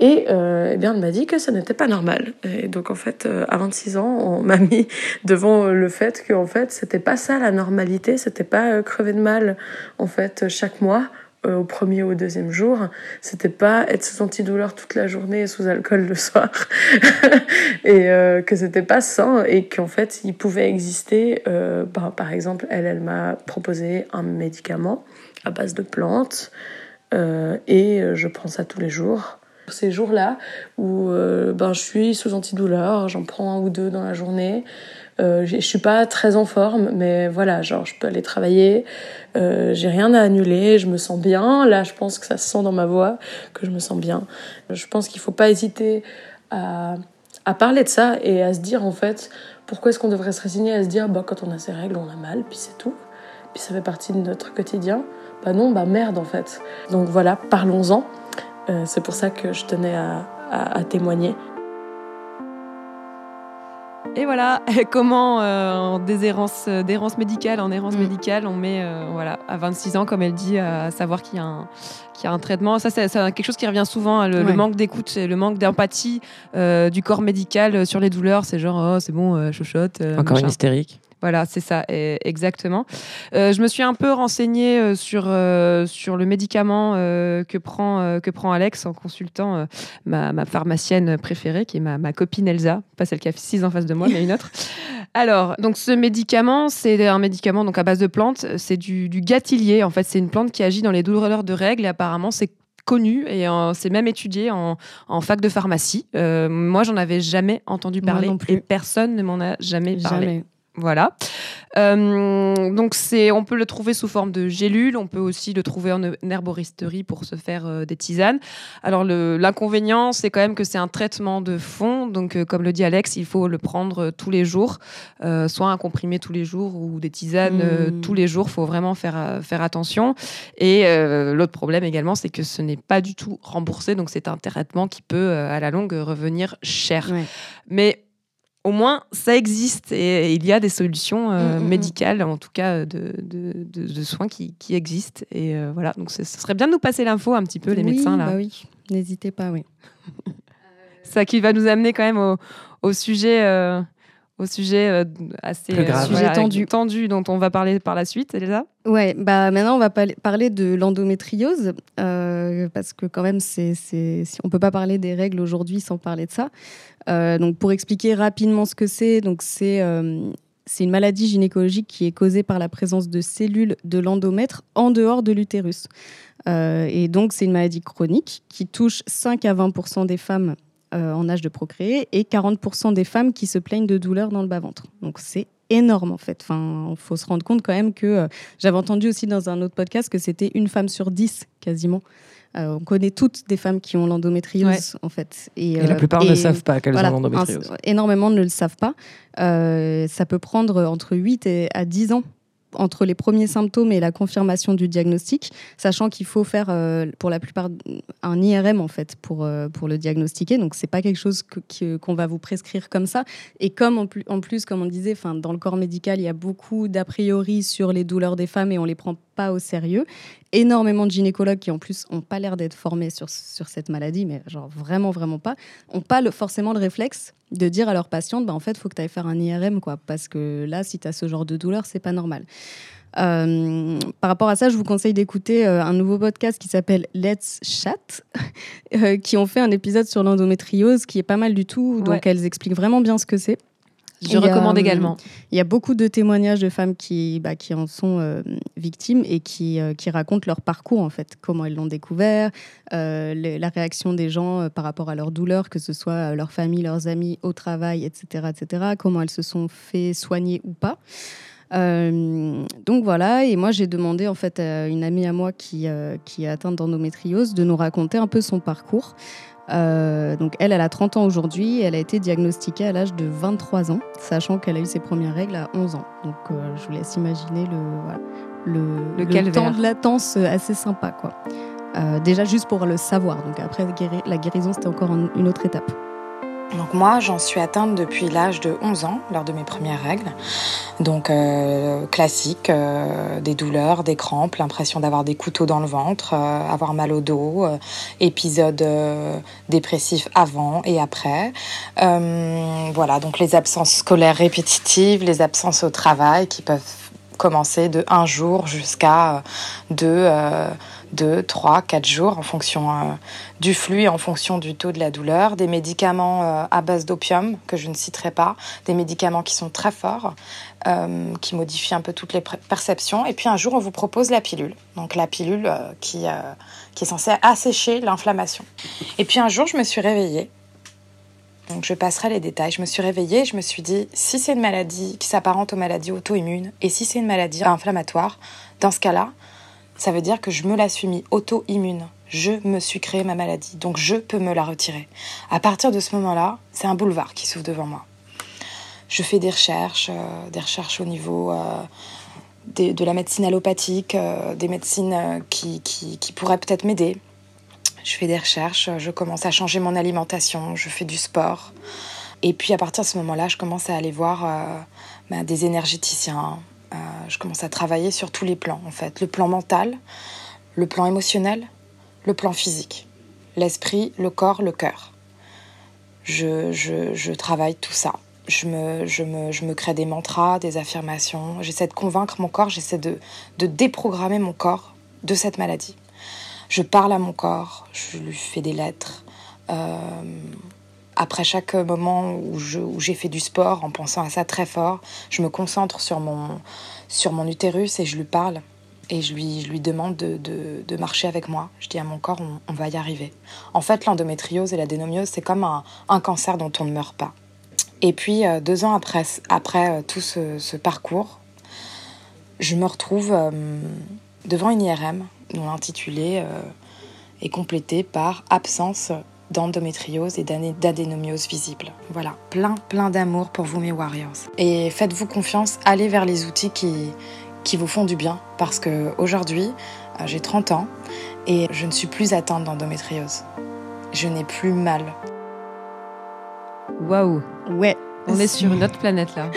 Et euh, eh bien, elle m'a dit que ça n'était pas normal. Et donc, en fait, euh, à 26 ans, on m'a mis devant le fait que, en fait, c'était pas ça la normalité, c'était pas crever de mal, en fait, chaque mois, au premier ou au deuxième jour. C'était pas être sous antidouleur toute la journée et sous alcool le soir. et euh, que c'était pas sain et qu'en fait, il pouvait exister, euh, par, exemple, elle, elle m'a proposé un médicament à base de plantes. euh, et euh, je prends ça tous les jours. Ces jours-là où euh, ben, je suis sous antidouleur, j'en prends un ou deux dans la journée. Euh, je suis pas très en forme, mais voilà, genre je peux aller travailler, euh, j'ai rien à annuler, je me sens bien. Là, je pense que ça se sent dans ma voix que je me sens bien. Je pense qu'il faut pas hésiter à, parler de ça et à se dire en fait, pourquoi est-ce qu'on devrait se résigner à se dire bah, quand on a ses règles, on a mal, puis c'est tout, puis ça fait partie de notre quotidien. Bah non, bah merde en fait. Donc voilà, parlons-en. Euh, c'est pour ça que je tenais à témoigner. Et voilà comment euh, en déshérence, euh, d'errance médicale en errance Mm. médicale, on met euh, voilà, à 26 ans, comme elle dit, à savoir qu'il y a un, qu'il y a un traitement. Ça, c'est c'est quelque chose qui revient souvent, hein, le, manque d'écoute, et le manque d'empathie euh, du corps médical euh, sur les douleurs. C'est genre, oh, c'est bon, euh, chochotte. euh, Encore une hystérique. Voilà, c'est ça, et- exactement. Euh, je me suis un peu renseignée euh, sur, euh, sur le médicament euh, que, prend, que prend Alex en consultant ma, ma pharmacienne préférée, qui est ma, ma copine Elsa, pas celle qui a six en face de moi, mais une autre. Alors, donc ce médicament, c'est un médicament donc à base de plantes, c'est du, du gâtillier. En fait, c'est une plante qui agit dans les douleurs de règles et apparemment c'est connu et c'est même étudié en, en fac de pharmacie. Moi, j'en avais jamais entendu parler non plus. et personne ne m'en a jamais parlé. Jamais. Voilà. Euh, donc c'est, on peut le trouver sous forme de gélules, on peut aussi le trouver en herboristerie pour se faire euh, des tisanes. Alors l'inconvénient, c'est quand même que c'est un traitement de fond, donc euh, comme le dit Alex, il faut le prendre tous les jours, soit un comprimé tous les jours ou des tisanes Mmh. tous les jours. Il faut vraiment faire faire attention. Et l'autre problème également, c'est que ce n'est pas du tout remboursé, donc c'est un traitement qui peut à la longue revenir cher. Ouais. Mais au moins, ça existe et il y a des solutions euh, Mm, mm, mm. médicales, en tout cas de, de, de- de soins qui, qui existent. Et euh, voilà, donc ce ce serait bien de nous passer l'info un petit peu, les Oui, médecins, là. Bah oui, n'hésitez pas, oui. Ça qui va nous amener quand même au, au sujet, euh, au sujet euh, assez. Sujet tendu. tendu dont on va parler par la suite, Elsa? Ouais, bah maintenant on va parler de l'endométriose euh, parce que quand même c'est c'est si on peut pas parler des règles aujourd'hui sans parler de ça. Euh, donc pour expliquer rapidement ce que c'est, donc c'est euh, c'est une maladie gynécologique qui est causée par la présence de cellules de l'endomètre en dehors de l'utérus. Euh, et donc c'est une maladie chronique qui touche 5 à 20% des femmes euh, en âge de procréer et 40 des femmes qui se plaignent de douleurs dans le bas-ventre. Donc c'est énorme en fait. Enfin, il faut se rendre compte quand même que euh, j'avais entendu aussi dans un autre podcast que c'était une femme sur dix quasiment. Euh, on connaît toutes des femmes qui ont l'endométriose Ouais. en fait. Et la plupart ne savent pas qu'elles voilà, ont l'endométriose. énormément ne le savent pas. Ça peut prendre entre 8 et à 10 ans entre les premiers symptômes et la confirmation du diagnostic, sachant qu'il faut faire euh, pour la plupart un IRM en fait pour, euh, pour le diagnostiquer. Donc c'est pas quelque chose que- que- qu'on va vous prescrire comme ça. Et comme en plus, en plus comme on disait, enfin dans le corps médical, il y a beaucoup d'a priori sur les douleurs des femmes et on les prend pas au sérieux. Énormément de gynécologues qui en plus ont pas l'air d'être formés sur, sur cette maladie, mais genre vraiment vraiment pas, ont pas le- forcément le réflexe de dire à leurs patientes, bah, en fait, il faut que tu ailles faire un IRM, quoi, parce que là, si tu as ce genre de douleur, c'est pas normal. Euh, par rapport à ça, je vous conseille d'écouter euh, un nouveau podcast qui s'appelle Let's Chat, euh, qui ont fait un épisode sur l'endométriose qui est pas mal du tout. Donc, Ouais. elles expliquent vraiment bien ce que c'est. Je a, recommande hum, également. Il y a beaucoup de témoignages de femmes qui, bah, qui en sont euh, victimes et qui, euh, qui racontent leur parcours, en fait, comment elles l'ont découvert, euh, le- la réaction des gens euh, par rapport à leur douleur, que ce soit euh, leur famille, leurs amis, au travail, etc., etc., comment elles se sont fait soigner ou pas. Euh, donc voilà, et moi j'ai demandé en fait à une amie à moi qui, euh, qui est atteinte d'endométriose de nous raconter un peu son parcours. Euh, donc elle, elle a 30 ans aujourd'hui, elle a été diagnostiquée à l'âge de 23 ans, sachant qu'elle a eu ses premières règles à 11 ans. Donc euh, je vous laisse imaginer le, voilà, le, Le le temps de latence assez sympa. Quoi. Euh, déjà juste pour le savoir, donc après la guérison c'était encore un- une autre étape. Donc moi, j'en suis atteinte depuis l'âge de 11 ans, lors de mes premières règles. Donc euh, classique, euh, des douleurs, des crampes, l'impression d'avoir des couteaux dans le ventre, euh, avoir mal au dos, épisode dépressif avant et après. Voilà, donc les absences scolaires répétitives, les absences au travail qui peuvent commencer de un jour jusqu'à deux, euh, deux, trois, quatre jours en fonction euh, du flux en fonction du taux de la douleur, des médicaments euh, à base d'opium que je ne citerai pas, des médicaments qui sont très forts, euh, qui modifient un peu toutes les perceptions. Et puis un jour, on vous propose la pilule, donc la pilule qui, qui est censée assécher l'inflammation. Et puis un jour, je me suis réveillée. Donc je passerai les détails. Je me suis réveillée je me suis dit, si c'est une maladie qui s'apparente aux maladies auto-immunes et si c'est une maladie inflammatoire, dans ce cas-là, ça veut dire que je me la suis mis auto-immune. Je me suis créé ma maladie, donc je peux me la retirer. À partir de ce moment-là, c'est un boulevard qui s'ouvre devant moi. Je fais des recherches, euh, des recherches au niveau euh, de la médecine allopathique, euh, des médecines qui, qui, pourraient peut-être m'aider. Je fais des recherches, je commence à changer mon alimentation, je fais du sport. Et puis à partir de ce moment-là, je commence à aller voir ben, des énergéticiens. Je commence à travailler sur tous les plans, en fait. Le plan mental, le plan émotionnel, le plan physique. L'esprit, le corps, le cœur. Je, je, je travaille tout ça. Je me, je, me, je me crée des mantras, des affirmations. J'essaie de convaincre mon corps, j'essaie de, de déprogrammer mon corps de cette maladie. Je parle à mon corps, je lui fais des lettres. Euh, après chaque moment où j'ai fait du sport, en pensant à ça très fort, je me concentre sur mon, sur mon utérus et je lui parle. Et je lui, je lui demande de, de- de marcher avec moi. Je dis à mon corps, on, va y arriver. En fait, l'endométriose et l'adénomiose, c'est comme un, un cancer dont on ne meurt pas. Et puis, euh, deux ans après, après euh, tout ce, parcours, je me retrouve euh, devant une IRM dont l'intitulé est complété par absence d'endométriose et d'adénomiose visible. Voilà, plein, plein d'amour pour vous, mes warriors. Et faites-vous confiance, allez vers les outils qui, qui vous font du bien, parce que aujourd'hui, euh, j'ai 30 ans et je ne suis plus atteinte d'endométriose. Je n'ai plus mal. Waouh, Ouais. on est sur une autre planète là.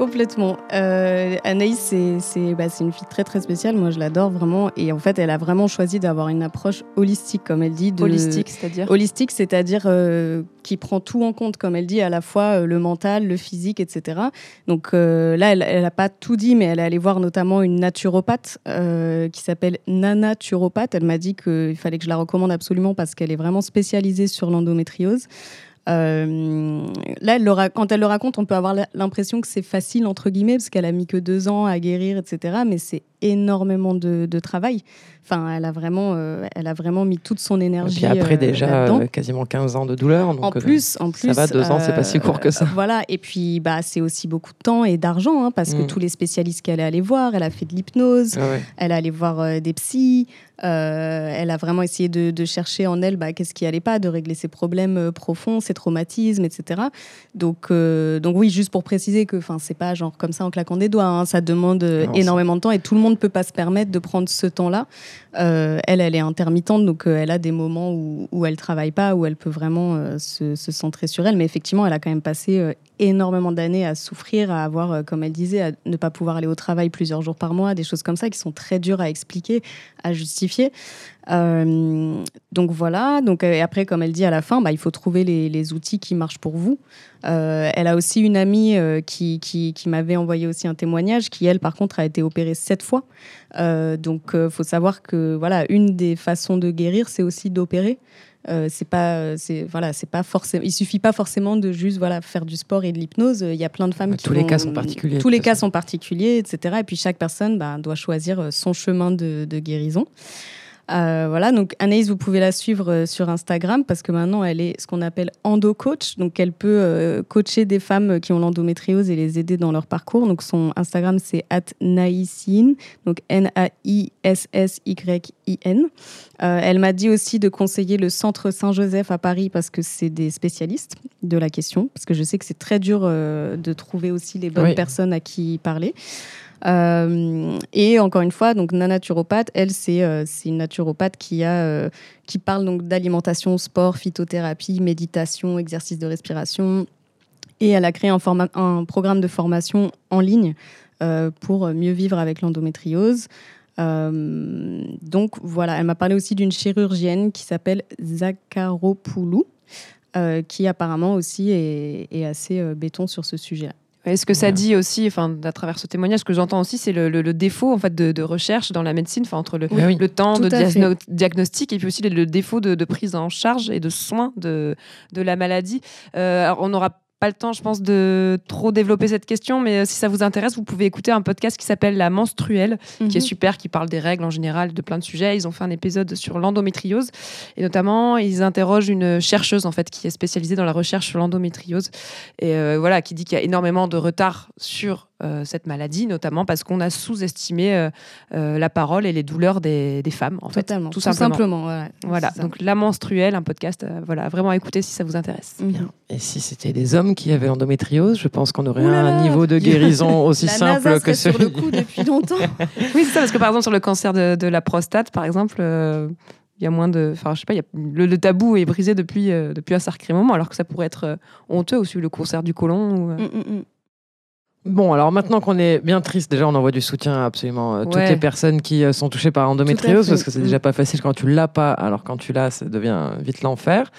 Complètement. Euh, Anaïs, c'est bah, une fille très très spéciale. Moi, je l'adore vraiment. Et en fait, elle a vraiment choisi d'avoir une approche holistique, comme elle dit. De... Holistique, c'est-à-dire Holistique, c'est-à-dire euh, qui prend tout en compte, comme elle dit, à la fois euh, le mental, le physique, etc. Donc là, elle n'a pas tout dit, mais elle est allée voir notamment une naturopathe qui s'appelle Nana Naturopathe. Elle m'a dit qu'il fallait que je la recommande absolument parce qu'elle est vraiment spécialisée sur l'endométriose. Euh, là, quand elle le raconte, on peut avoir l'impression que c'est facile, entre guillemets, parce qu'elle a mis que deux ans à guérir, etc. Mais c'est énormément de, de travail. Enfin, elle a, vraiment, euh, elle a vraiment mis toute son Et énergie. puis après, euh, déjà, euh, quasiment 15 ans de douleur. Donc, En plus, en plus, ça va, deux ans, c'est pas si court que ça. Voilà, et puis bah c'est aussi beaucoup de temps et d'argent, hein, parce que Mm. tous les spécialistes qu'elle est allée voir, elle a fait de l'hypnose, ouais. elle est allée voir des psys, euh, elle a vraiment essayé de, de chercher en elle bah, qu'est-ce qui allait pas, de régler ses problèmes profonds, ses traumatismes, etc. Donc, euh, donc oui, juste pour préciser que enfin c'est pas genre comme ça en claquant des doigts, hein, ça demande Non, énormément de temps et tout le monde peut pas se permettre de prendre ce temps-là. Euh, elle, elle est intermittente, donc euh, elle a des moments où, où elle travaille pas, où elle peut vraiment euh, se, centrer sur elle. Mais effectivement, elle a quand même passé énormément d'années à souffrir, à avoir, comme elle disait, à ne pas pouvoir aller au travail plusieurs jours par mois, des choses comme ça qui sont très dures à expliquer, à justifier. Donc voilà. Donc et après, comme elle dit à la fin, bah, il faut trouver les outils qui marchent pour vous. Euh, elle a aussi une amie euh, qui, qui, qui m'avait envoyé aussi un témoignage, qui elle, par contre, a été opérée sept fois. Euh, donc, il faut savoir que voilà, une des façons de guérir, c'est aussi d'opérer. Euh, c'est pas, c'est voilà, c'est pas forcément. Il suffit pas forcément de juste voilà faire du sport et de l'hypnose. Il y a plein de femmes Ouais, qui tous les cas sont particuliers, Tous les cas sont particuliers, etc. Et puis chaque personne bah, doit choisir euh, son chemin de, de guérison. Euh, voilà, donc Anaïs, vous pouvez la suivre euh, sur Instagram parce que maintenant elle est ce qu'on appelle endo-coach. Donc elle peut euh, coacher des femmes qui ont l'endométriose et les aider dans leur parcours. Donc son Instagram c'est @naïsine, donc N-A-I-S-S-Y-I-N. Euh, elle m'a dit aussi de conseiller le Centre Saint-Joseph à Paris parce que c'est des spécialistes de la question. Parce que je sais que c'est très dur euh, de trouver aussi les bonnes Oui. personnes à qui parler. Euh, et encore une fois, donc Naturopathe, elle, c'est euh, c'est une naturopathe qui, a, euh, parle d'alimentation, sport, phytothérapie, méditation, exercice de respiration. Et elle a créé un, programme de formation en ligne pour mieux vivre avec l'endométriose. Donc voilà, elle m'a parlé aussi d'une chirurgienne qui s'appelle Zakharopoulou, qui apparemment aussi est, est assez béton sur ce sujet-là. Et ce que ça Ouais. dit aussi, enfin, à travers ce témoignage, ce que j'entends aussi, c'est le, le- le défaut en fait de, de recherche dans la médecine, enfin entre le, Oui, oui. le temps Tout de diagnostic et puis aussi le, le défaut de, de prise en charge et de soins de, de la maladie. Euh, alors on n'aura pas le temps, je pense, de trop développer cette question, mais euh, si ça vous intéresse, vous pouvez écouter un podcast qui s'appelle La Menstruelle, qui Mhm. est super, qui parle des règles en général, de plein de sujets. Ils ont fait un épisode sur l'endométriose et notamment ils interrogent une chercheuse en fait qui est spécialisée dans la recherche sur l'endométriose et euh, voilà qui dit qu'il y a énormément de retard sur cette maladie, notamment parce qu'on a sous-estimé euh, euh, la parole et les douleurs des, des femmes en fait, Totalement, tout tout simplement. simplement. ouais. Voilà, donc La Menstruelle, un podcast, euh, voilà, vraiment à écouter si ça vous intéresse. Mhm. Et si c'était des hommes qui avaient l'endométriose, je pense qu'on aurait un niveau de guérison aussi La simple NASA que serait sur le celui. coup depuis longtemps. Oui, c'est ça, parce que par exemple, sur le cancer de, de la prostate, par exemple, euh, il y a moins de. Enfin, je sais pas, il y a- le, le tabou est brisé depuis, euh, depuis un sacré moment, alors que ça pourrait être euh, honteux aussi, le cancer du côlon. Ou, euh, Mm, mm, mm. Bon, alors maintenant qu'on est bien triste, déjà on envoie du soutien à absolument euh, toutes Ouais. les personnes qui euh, sont touchées par endométriose, parce que c'est Mm. déjà pas facile quand tu l'as pas, alors quand tu l'as, ça devient vite l'enfer.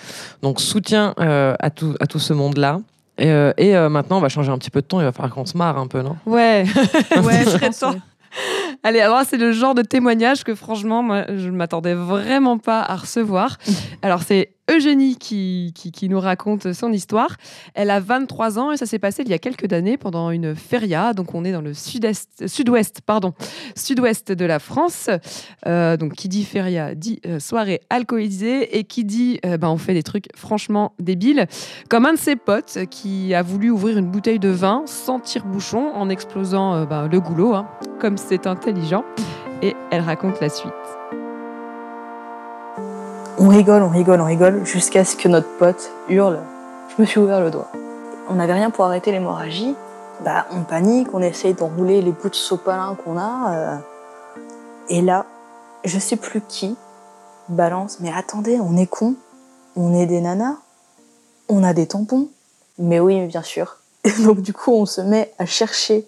Donc soutien euh, à, tout, à tout ce monde-là. Et, euh, et, euh, maintenant, on va changer un petit peu de ton, il va falloir qu'on se marre un peu, non? Ouais, Ouais, je temps. Allez, alors c'est le genre de témoignage que franchement, moi, je ne m'attendais vraiment pas à recevoir. Alors, c'est Eugénie qui, nous raconte son histoire. Elle a 23 ans et ça s'est passé il y a quelques années pendant une feria. Donc on est dans le sud-ouest, pardon, sud-ouest de la France. Euh, donc qui dit feria dit euh, soirée alcoolisée et qui dit ben, on fait des trucs franchement débiles. Comme un de ses potes qui a voulu ouvrir une bouteille de vin sans tire-bouchon en explosant ben, le goulot, hein, comme c'est intelligent. Et elle raconte la suite. On rigole, on rigole, on rigole, jusqu'à ce que notre pote hurle Je me suis ouvert le doigt. On n'avait rien pour arrêter l'hémorragie. Bah, on panique, on essaye d'enrouler les bouts de sopalin qu'on a. euh, et là, je sais plus qui balance Mais attendez, on est con. On est des nanas. On a des tampons. Mais oui, bien sûr. Donc, du coup, on se met à chercher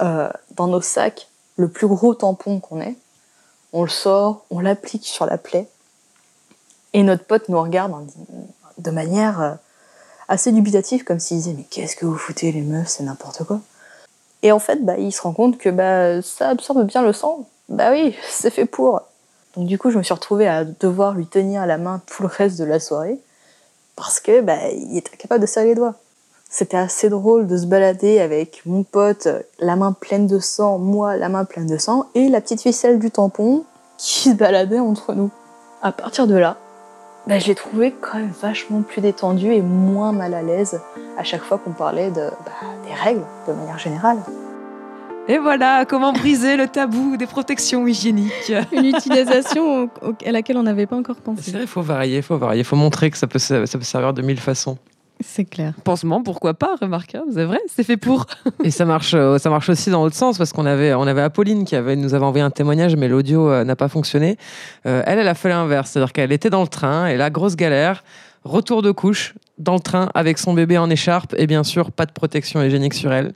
euh, dans nos sacs le plus gros tampon qu'on ait. On le sort, on l'applique sur la plaie. Et notre pote nous regarde de manière euh, assez dubitative, comme s'il disait Mais qu'est-ce que vous foutez, les meufs, c'est n'importe quoi. Et en fait, bah, il se rend compte que bah, ça absorbe bien le sang. Bah oui, c'est fait pour. Donc du coup, je me suis retrouvée à devoir lui tenir la main tout le reste de la soirée, parce que bah, il était incapable de serrer les doigts. C'était assez drôle de se balader avec mon pote, la main pleine de sang, moi, la main pleine de sang, et la petite ficelle du tampon qui se baladait entre nous. À partir de là, bah, je l'ai trouvé quand même vachement plus détendu et moins mal à l'aise à chaque fois qu'on parlait de, bah, des règles de manière générale. Et voilà comment briser le tabou des protections hygiéniques. Une utilisation au- au- à laquelle on n'avait pas encore C'est pensé. vrai, il faut varier, il faut varier, il faut montrer que ça peut, ça peut servir de mille façons. C'est clair. Pansement, pourquoi pas, remarquable, c'est vrai, c'est fait pour. Et ça marche, euh, ça marche aussi dans l'autre sens parce qu'on avait, on avait Apolline qui avait, nous avait envoyé un témoignage, mais l'audio euh, n'a pas fonctionné. Euh, elle, elle a fait l'inverse, c'est-à-dire qu'elle était dans le train et là, grosse galère, retour de couche dans le train avec son bébé en écharpe et bien sûr pas de protection hygiénique sur elle.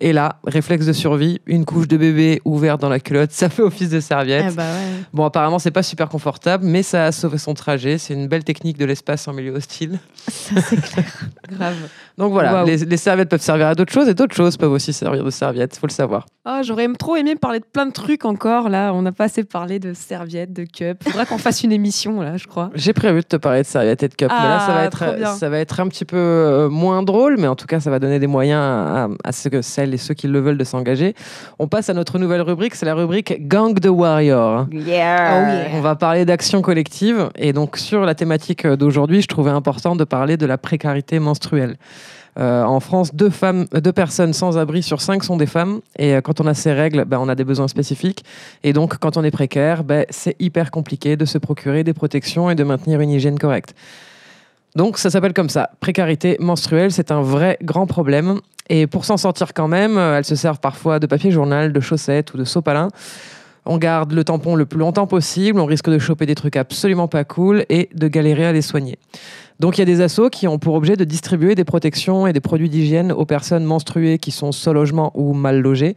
Et là, réflexe de survie, une couche de bébé ouverte dans la culotte, ça fait office de serviette. Ah bah ouais. Bon, apparemment, c'est pas super confortable, mais ça a sauvé son trajet. C'est une belle technique de l'espace en milieu hostile. Grave. Donc voilà, les, les serviettes peuvent servir à d'autres choses et d'autres choses peuvent aussi servir de serviettes, faut le savoir. Ah, j'aurais trop aimé parler de plein de trucs encore. Là, on n'a pas assez parlé de serviettes, de cups. Faudra qu'on fasse une émission là, je crois. J'ai prévu de te parler de serviettes et de cup, mais là, ça va, Ah, être, ça va être un petit peu euh, moins drôle, mais en tout cas, ça va donner des moyens à, à ceux que- celles et ceux qui le veulent de s'engager. On passe à notre nouvelle rubrique, c'est la rubrique Gang de Warrior. On va parler d'action collective. Et donc, sur la thématique d'aujourd'hui, je trouvais important de parler de la précarité menstruelle. Euh, en France, deux, femmes, euh, deux personnes sans abri sur cinq sont des femmes. Et euh, quand on a ces règles, ben, on a des besoins spécifiques. Et donc, quand on est précaire, ben, c'est hyper compliqué de se procurer des protections et de maintenir une hygiène correcte. Donc, ça s'appelle comme ça. Précarité menstruelle, c'est un vrai grand problème. Et pour s'en sortir quand même, euh, elles se servent parfois de papier journal, de chaussettes ou de sopalin. On garde le tampon le plus longtemps possible, on risque de choper des trucs absolument pas cool et de galérer à les soigner. Donc il y a des assos qui ont pour objet de distribuer des protections et des produits d'hygiène aux personnes menstruées qui sont sans logement ou mal logées.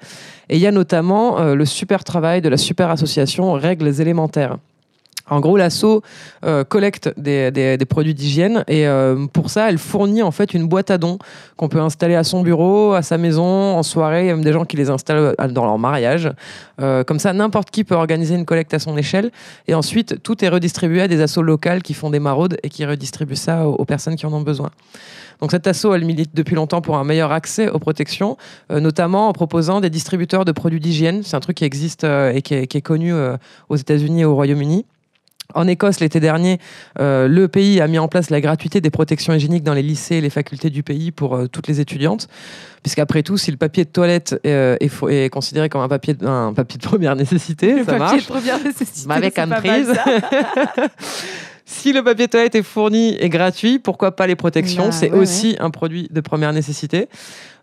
Et il y a notamment euh, le super travail de la super association Règles élémentaires. En gros, l'asso euh, collecte des, produits d'hygiène et euh, pour ça, elle fournit en fait une boîte à dons qu'on peut installer à son bureau, à sa maison, en soirée. Même des gens qui les installent euh, dans leur mariage. Comme ça, n'importe qui peut organiser une collecte à son échelle. Et ensuite, tout est redistribué à des assos locales qui font des maraudes et qui redistribuent ça aux, personnes qui en ont besoin. Donc cette asso, elle milite depuis longtemps pour un meilleur accès aux protections, notamment en proposant des distributeurs de produits d'hygiène. C'est un truc qui existe et qui est, connu aux États-Unis et au Royaume-Uni. En Écosse, l'été dernier, euh, le pays a mis en place la gratuité des protections hygiéniques dans les lycées et les facultés du pays pour euh, toutes les étudiantes. Puisqu'après tout, si le papier de toilette euh, est, fo- est considéré comme un papier, de, un papier de première nécessité, Le ça papier marche. de première nécessité. Avec un prise. Si le papier toilette est fourni et gratuit, pourquoi pas les protections Bah, C'est ouais, aussi un produit de première nécessité.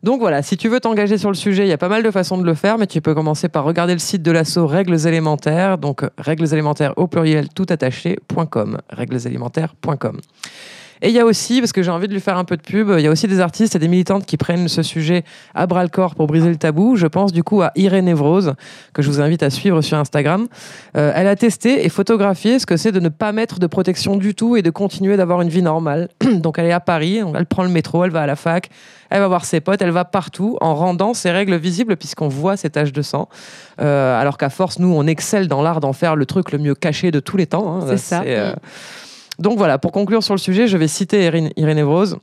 Donc voilà, si tu veux t'engager sur le sujet, il y a pas mal de façons de le faire, mais tu peux commencer par regarder le site de l'asso Règles élémentaires, donc règles élémentaires au pluriel tout attaché.com, règlesélémentaires.com. Et il y a aussi, parce que j'ai envie de lui faire un peu de pub, il y a aussi des artistes et des militantes qui prennent ce sujet à bras le corps pour briser le tabou. Je pense du coup à Irène Evrose, que je vous invite à suivre sur Instagram. Euh, elle a testé et photographié ce que c'est de ne pas mettre de protection du tout et de continuer d'avoir une vie normale. Donc elle est à Paris, elle prend le métro, elle va à la fac, elle va voir ses potes, elle va partout en rendant ses règles visibles puisqu'on voit ses taches de sang. Euh, alors qu'à force, nous, on excelle dans l'art d'en faire le truc le mieux caché de tous les temps. hein. C'est ça. euh, Donc voilà, pour conclure sur le sujet, je vais citer Irine, Evrose.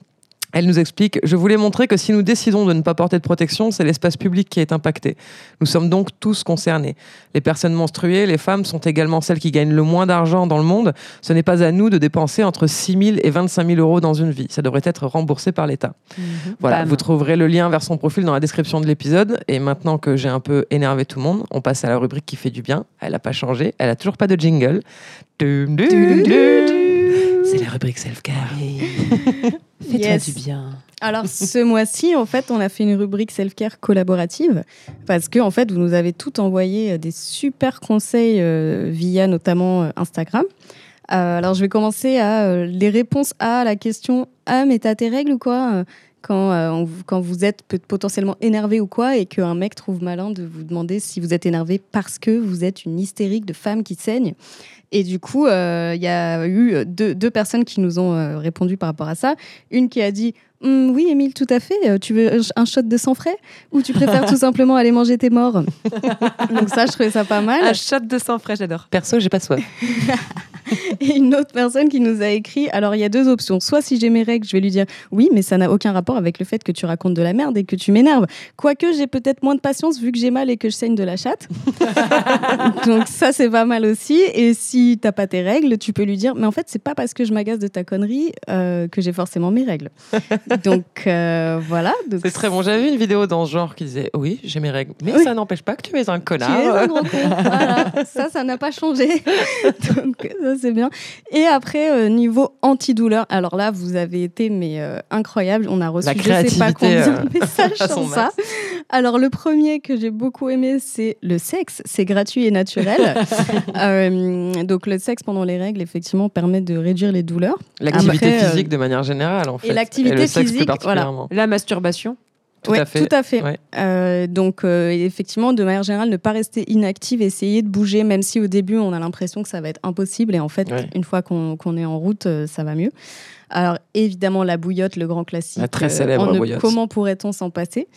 Elle nous explique Je voulais montrer que si nous décidons de ne pas porter de protection, c'est l'espace public qui est impacté. Nous sommes donc tous concernés. Les personnes menstruées, les femmes sont également celles qui gagnent le moins d'argent dans le monde. Ce n'est pas à nous de dépenser entre 6 000 et 25 000 euros dans une vie. Ça devrait être remboursé par l'État. Voilà, Bam. vous trouverez le lien vers son profil dans la description de l'épisode. Et maintenant que j'ai un peu énervé tout le monde, on passe à la rubrique qui fait du bien. Elle n'a pas changé, elle a toujours pas de jingle. Dum, dum, dum. C'est la rubrique self-care. Fais-toi Yes. du bien. Alors ce mois-ci, en fait, on a fait une rubrique self-care collaborative parce que en fait, vous nous avez tout envoyé euh, des super conseils euh, via notamment euh, Instagram. Euh, alors je vais commencer à euh, les réponses à la question ah mais t'as tes règles ou quoi quand, on quand vous êtes potentiellement énervé ou quoi et qu'un mec trouve malin de vous demander si vous êtes énervé parce que vous êtes une hystérique de femme qui saigne? Et du coup, euh, il y a eu deux, personnes qui nous ont euh, répondu par rapport à ça. Une qui a dit Hum, Oui, Émile, tout à fait. Euh, Tu veux un shot de sang frais Ou tu préfères tout simplement aller manger tes morts? Donc, ça, je trouvais ça pas mal. Un shot de sang frais, j'adore. Perso, j'ai pas soif. Et une autre personne qui nous a écrit alors il y a deux options. Soit si j'ai mes règles, je vais lui dire oui, mais ça n'a aucun rapport avec le fait que tu racontes de la merde et que tu m'énerves. Quoique j'ai peut-être moins de patience vu que j'ai mal et que je saigne de la chatte. Donc ça c'est pas mal aussi. Et si t'as pas tes règles, tu peux lui dire mais en fait c'est pas parce que je m'agace de ta connerie euh, que j'ai forcément mes règles. Donc euh, voilà. Donc, C'est très bon. J'avais vu une vidéo dans ce genre qui disait Oui, j'ai mes règles. Mais Oui. ça n'empêche pas que tu es un Tu es un connard. gros con. Voilà. Ça, ça n'a pas changé. Donc, ça, c'est bien. Et après, euh, niveau antidouleur, alors là, vous avez été mais euh, incroyable. On a reçu je sais pas combien euh, de messages sur ça. Alors, le premier que j'ai beaucoup aimé, c'est le sexe. C'est gratuit et naturel. Donc, le sexe pendant les règles, effectivement, permet de réduire les douleurs. L'activité physique de manière générale, en fait. l'activité plus physique, voilà. La masturbation. Tout Ouais, à fait. Tout à fait. Ouais. Euh, donc, euh, effectivement, de manière générale, ne pas rester inactive, essayer de bouger, même si au début, on a l'impression que ça va être impossible. Et en fait, Ouais. une fois qu'on est en route, euh, ça va mieux. Alors, évidemment, la bouillotte, le grand classique. La très célèbre on ne- bouillotte. Comment pourrait-on s'en passer?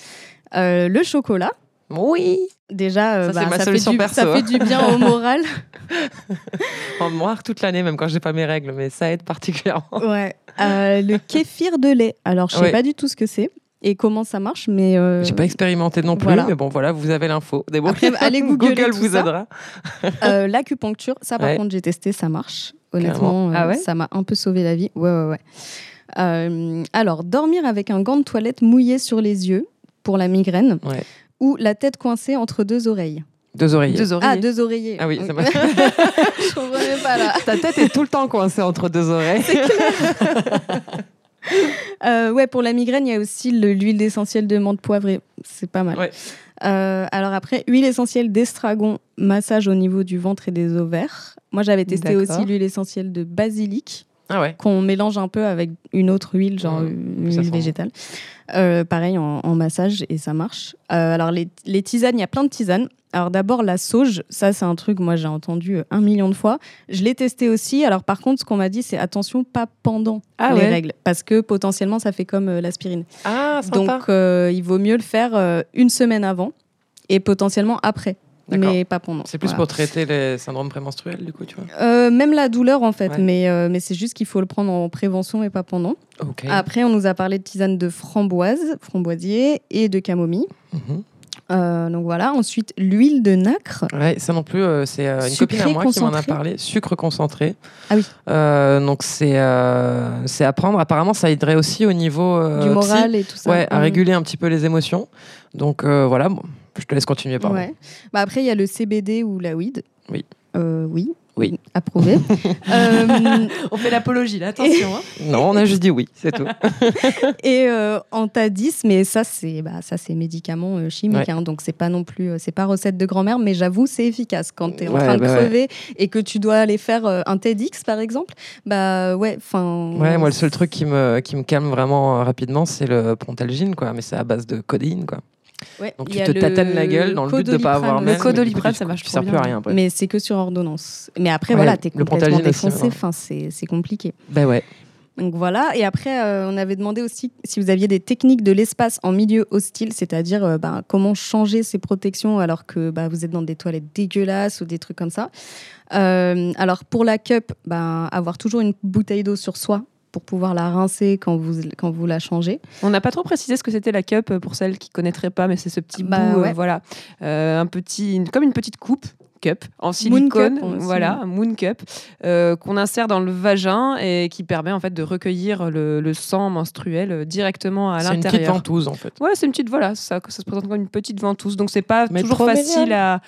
Le chocolat. Oui. Déjà, euh, Ça, c'est bah, ma ça, fait solution du, perso, ça fait du bien au moral. En noir toute l'année, même quand j'ai pas mes règles, mais ça aide particulièrement. ouais. Euh, le kéfir de lait. Alors, je sais Ouais. pas du tout ce que c'est et comment ça marche, mais. euh, J'ai pas expérimenté non plus, voilà. mais bon, voilà, vous avez l'info. Après, allez googler Google tout vous ça. aidera. Euh, L'acupuncture, ça par Ouais. contre j'ai testé, ça marche. Honnêtement, euh, Ah ouais ça m'a un peu sauvé la vie. Ouais, ouais, ouais. Euh, alors, dormir avec un gant de toilette mouillé sur les yeux pour la migraine Ouais. Ou la tête coincée entre deux oreilles. Deux oreillers. Deux oreillers. Ah, deux oreillers. Ah oui, ça m'a- Je comprenais pas là. Ta tête est tout le temps coincée entre deux oreilles. Euh, ouais, pour la migraine, il y a aussi le- l'huile essentielle de menthe poivrée. C'est pas mal. Ouais. Euh, alors après, huile essentielle d'estragon, massage au niveau du ventre et des ovaires. Moi, j'avais testé D'accord. aussi l'huile essentielle de basilic. Ah ouais. qu'on mélange un peu avec une autre huile, genre Mmh, une huile végétale. Euh, pareil en, en massage et ça marche. Euh, alors les, les tisanes, il y a plein de tisanes. Alors d'abord la sauge, ça c'est un truc moi j'ai entendu euh, un million de fois. Je l'ai testé aussi. Alors par contre ce qu'on m'a dit c'est attention pas pendant Ah les ouais. règles parce que potentiellement ça fait comme euh, l'aspirine. Ah, sympa. Donc il vaut mieux le faire une semaine avant et potentiellement après. Mais pas pendant. c'est plus Voilà. pour traiter les syndromes prémenstruels, du coup, tu vois? Euh, même la douleur en fait, Ouais. mais, euh, mais c'est juste qu'il faut le prendre en prévention et pas pendant. Ok. Après, on nous a parlé de tisane de framboise, framboisier et de camomille. Mhm. Euh, donc voilà. Ensuite, l'huile de nacre. Ouais, ça non plus, euh, c'est euh, une copine à moi qui m'en a parlé. Sucre concentré. Ah oui. Donc c'est c'est à prendre. Apparemment, ça aiderait aussi au niveau du psy. moral et tout ça. Ouais, à Mhm. réguler un petit peu les émotions. Donc voilà, bon, je te laisse continuer, pardon. Ouais. Bah après, il y a le CBD ou la weed. Oui. Euh, oui. Oui. Approuvé. Euh, On fait l'apologie, là, attention. hein. Non, on a juste dit oui, c'est tout. et euh, Antadis, mais ça c'est bah, ça c'est médicament euh, chimique, Ouais. hein, donc c'est pas non plus euh, c'est pas recette de grand-mère, mais j'avoue c'est efficace quand tu es en Ouais, train de bah ouais. crever et que tu dois aller faire euh, un TEDx par exemple. Bah ouais, enfin. Ouais, moi, le seul truc qui me, qui me calme vraiment rapidement, c'est le Prontalgine, quoi. Mais c'est à base de codéine, quoi. Ouais, Donc tu te tatanes la gueule dans le but de pas avoir mal. Le codoliprane, ça marche sers plus à rien après. Mais c'est que sur ordonnance. Mais après, Ouais, voilà, t'es le complètement défoncé. Enfin, c'est c'est compliqué. Ben ouais. Donc voilà. Et après, euh, on avait demandé aussi si vous aviez des techniques de l'espace en milieu hostile, c'est-à-dire euh, bah, comment changer ses protections alors que bah, vous êtes dans des toilettes dégueulasses ou des trucs comme ça. Euh, alors pour la cup, bah, avoir toujours une bouteille d'eau sur soi pour pouvoir la rincer quand vous, quand vous la changez. On n'a pas trop précisé ce que c'était la cup euh, pour celles qui connaîtraient pas, mais c'est ce petit Bah, bout, euh, voilà, Euh, un petit, une- comme une petite coupe cup en silicone, cup, voilà, moon cup euh, qu'on insère dans le vagin et qui permet en fait de recueillir le, le sang menstruel directement à C'est une petite l'intérieur. ventouse en fait. Ouais, c'est une petite voilà, ça, ça se présente comme une petite ventouse, donc c'est pas Mais toujours facile à,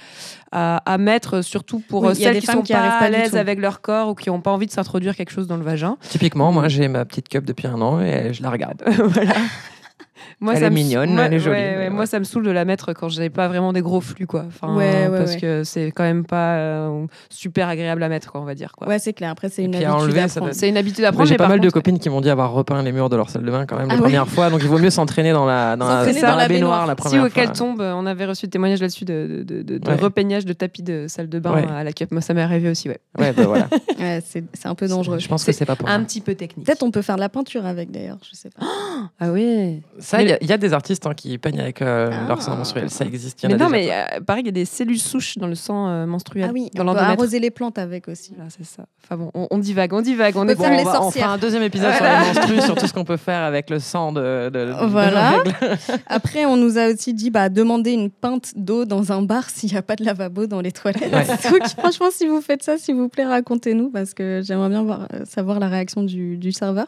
à, à mettre, surtout pour Oui, il y a celles des qui sont qui pas à l'aise avec leur corps ou qui n'ont pas envie de s'introduire quelque chose dans le vagin. Typiquement, moi j'ai ma petite cup depuis un an et je la regarde. voilà. Moi, Elle ça est me- mignonne, moi- elle est jolie, ouais, ouais, ouais. Moi, ça me saoule de la mettre quand j'ai pas vraiment des gros flux, quoi. Enfin, Ouais, ouais, parce ouais. que c'est quand même pas euh, super agréable à mettre, quoi, on va dire. Quoi. Ouais, c'est clair. Après, c'est une à habitude à prendre. C'est une habitude à prendre. J'ai pas mal de contre- copines qui m'ont dit avoir repeint les murs de leur salle de bain quand même Ah les ouais. premières fois, donc il vaut mieux s'entraîner dans la, dans la, dans dans la la baignoire, baignoire. la Si première auquel fois. tombe, on avait reçu des témoignages là-dessus de, de, de, de Ouais. repeignage de tapis de salle de bain à la cup. Moi, ça m'est arrivé aussi, ouais. Ouais, bah voilà. C'est c'est un peu dangereux. Je pense que c'est pas pour Un petit peu technique. Peut-être on peut faire de la peinture avec d'ailleurs, je sais pas. Ah oui. Ça, il y, a- il y a des artistes hein, qui peignent avec euh, Ah. leur sang menstruel, ça existe. il y en Mais a non, déjà. mais euh, pareil, il y a des cellules souches dans le sang euh, menstruel. Ah oui, dans on peut arroser les plantes avec aussi. Voilà, c'est ça. Enfin bon, on, on divague, on divague. On est faire Bon, les on, va- on fera un deuxième épisode sur les menstrues, sur tout ce qu'on peut faire avec le sang de, de, de- Voilà. Après, on nous a aussi dit bah, demander une pinte d'eau dans un bar s'il n'y a pas de lavabo dans les toilettes. Ouais. Donc, franchement, si vous faites ça, s'il vous plaît, racontez-nous parce que j'aimerais bien voir, savoir la réaction du, du serveur.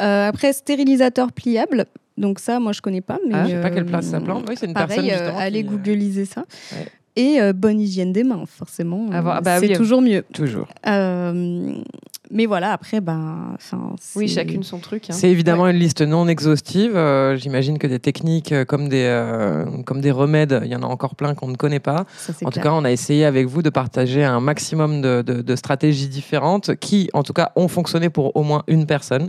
Euh, après, stérilisateur pliable. Donc ça, moi, je connais pas. Mais, Ah, je sais pas euh, quelle place ça plante. Oui, c'est une personne Pareil, euh, justement. allez qui, euh, googliser ça. Ouais. Et euh, bonne hygiène des mains, forcément. Euh, bah c'est oui. toujours mieux. Toujours. Mais voilà, après, ben, Oui, chacune son truc. hein. C'est évidemment une liste non exhaustive. Euh, J'imagine que des techniques euh, comme des, euh, comme des remèdes, il y en a encore plein qu'on ne connaît pas. ça, En tout cas, on a essayé avec vous de partager un maximum de, de- de stratégies différentes qui, en tout cas, ont fonctionné pour au moins une personne.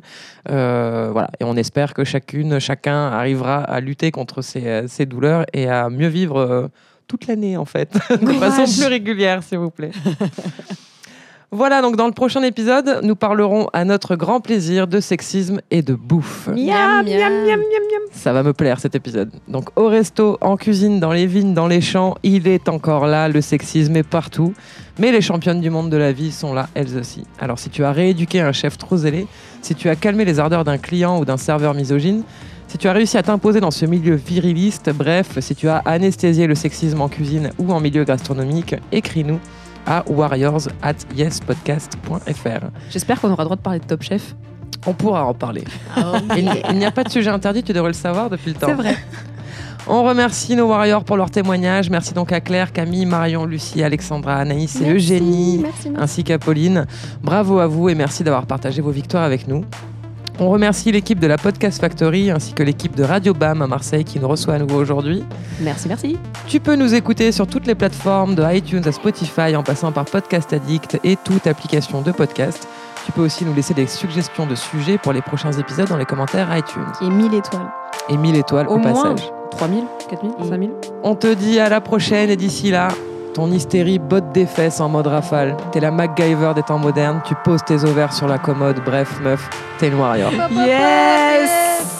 Euh, voilà. Et on espère que chacune, chacun arrivera à lutter contre ces, douleurs et à mieux vivre euh, toute l'année, en fait, de façon plus régulière, s'il vous plaît. Voilà, donc dans le prochain épisode, nous parlerons à notre grand plaisir de sexisme et de bouffe. Miam, miam. Ça va me plaire cet épisode. Donc au resto, en cuisine, dans les vignes, dans les champs, il est encore là, le sexisme est partout. Mais les championnes du monde de la vie sont là, elles aussi. Alors si tu as rééduqué un chef trop zélé, si tu as calmé les ardeurs d'un client ou d'un serveur misogyne, si tu as réussi à t'imposer dans ce milieu viriliste, bref, si tu as anesthésié le sexisme en cuisine ou en milieu gastronomique, écris-nous à warriors at yespodcast.fr. J'espère qu'on aura le droit de parler de Top Chef. On pourra en parler. Ah, Il il n'y a pas de sujet interdit, tu devrais le savoir depuis le temps. C'est vrai. On remercie nos warriors pour leur témoignage. Merci donc à Claire, Camille, Marion, Lucie, Alexandra, Anaïs et Merci, Eugénie, merci, merci. ainsi qu'à Pauline. Bravo à vous et merci d'avoir partagé vos victoires avec nous. On remercie l'équipe de la Podcast Factory ainsi que l'équipe de Radio BAM à Marseille qui nous reçoit à nouveau aujourd'hui. Merci, merci. Tu peux nous écouter sur toutes les plateformes de iTunes à Spotify en passant par Podcast Addict et toute application de podcast. Tu peux aussi nous laisser des suggestions de sujets pour les prochains épisodes dans les commentaires iTunes. Et 1000 étoiles. Et 1000 étoiles au, Au moins passage. 3000, 4000, 5000 On te dit à la prochaine et d'ici là, ton hystérie botte des fesses en mode rafale. T'es la MacGyver des temps modernes, tu poses tes ovaires sur la commode. Bref, meuf, t'es une warrior. Yes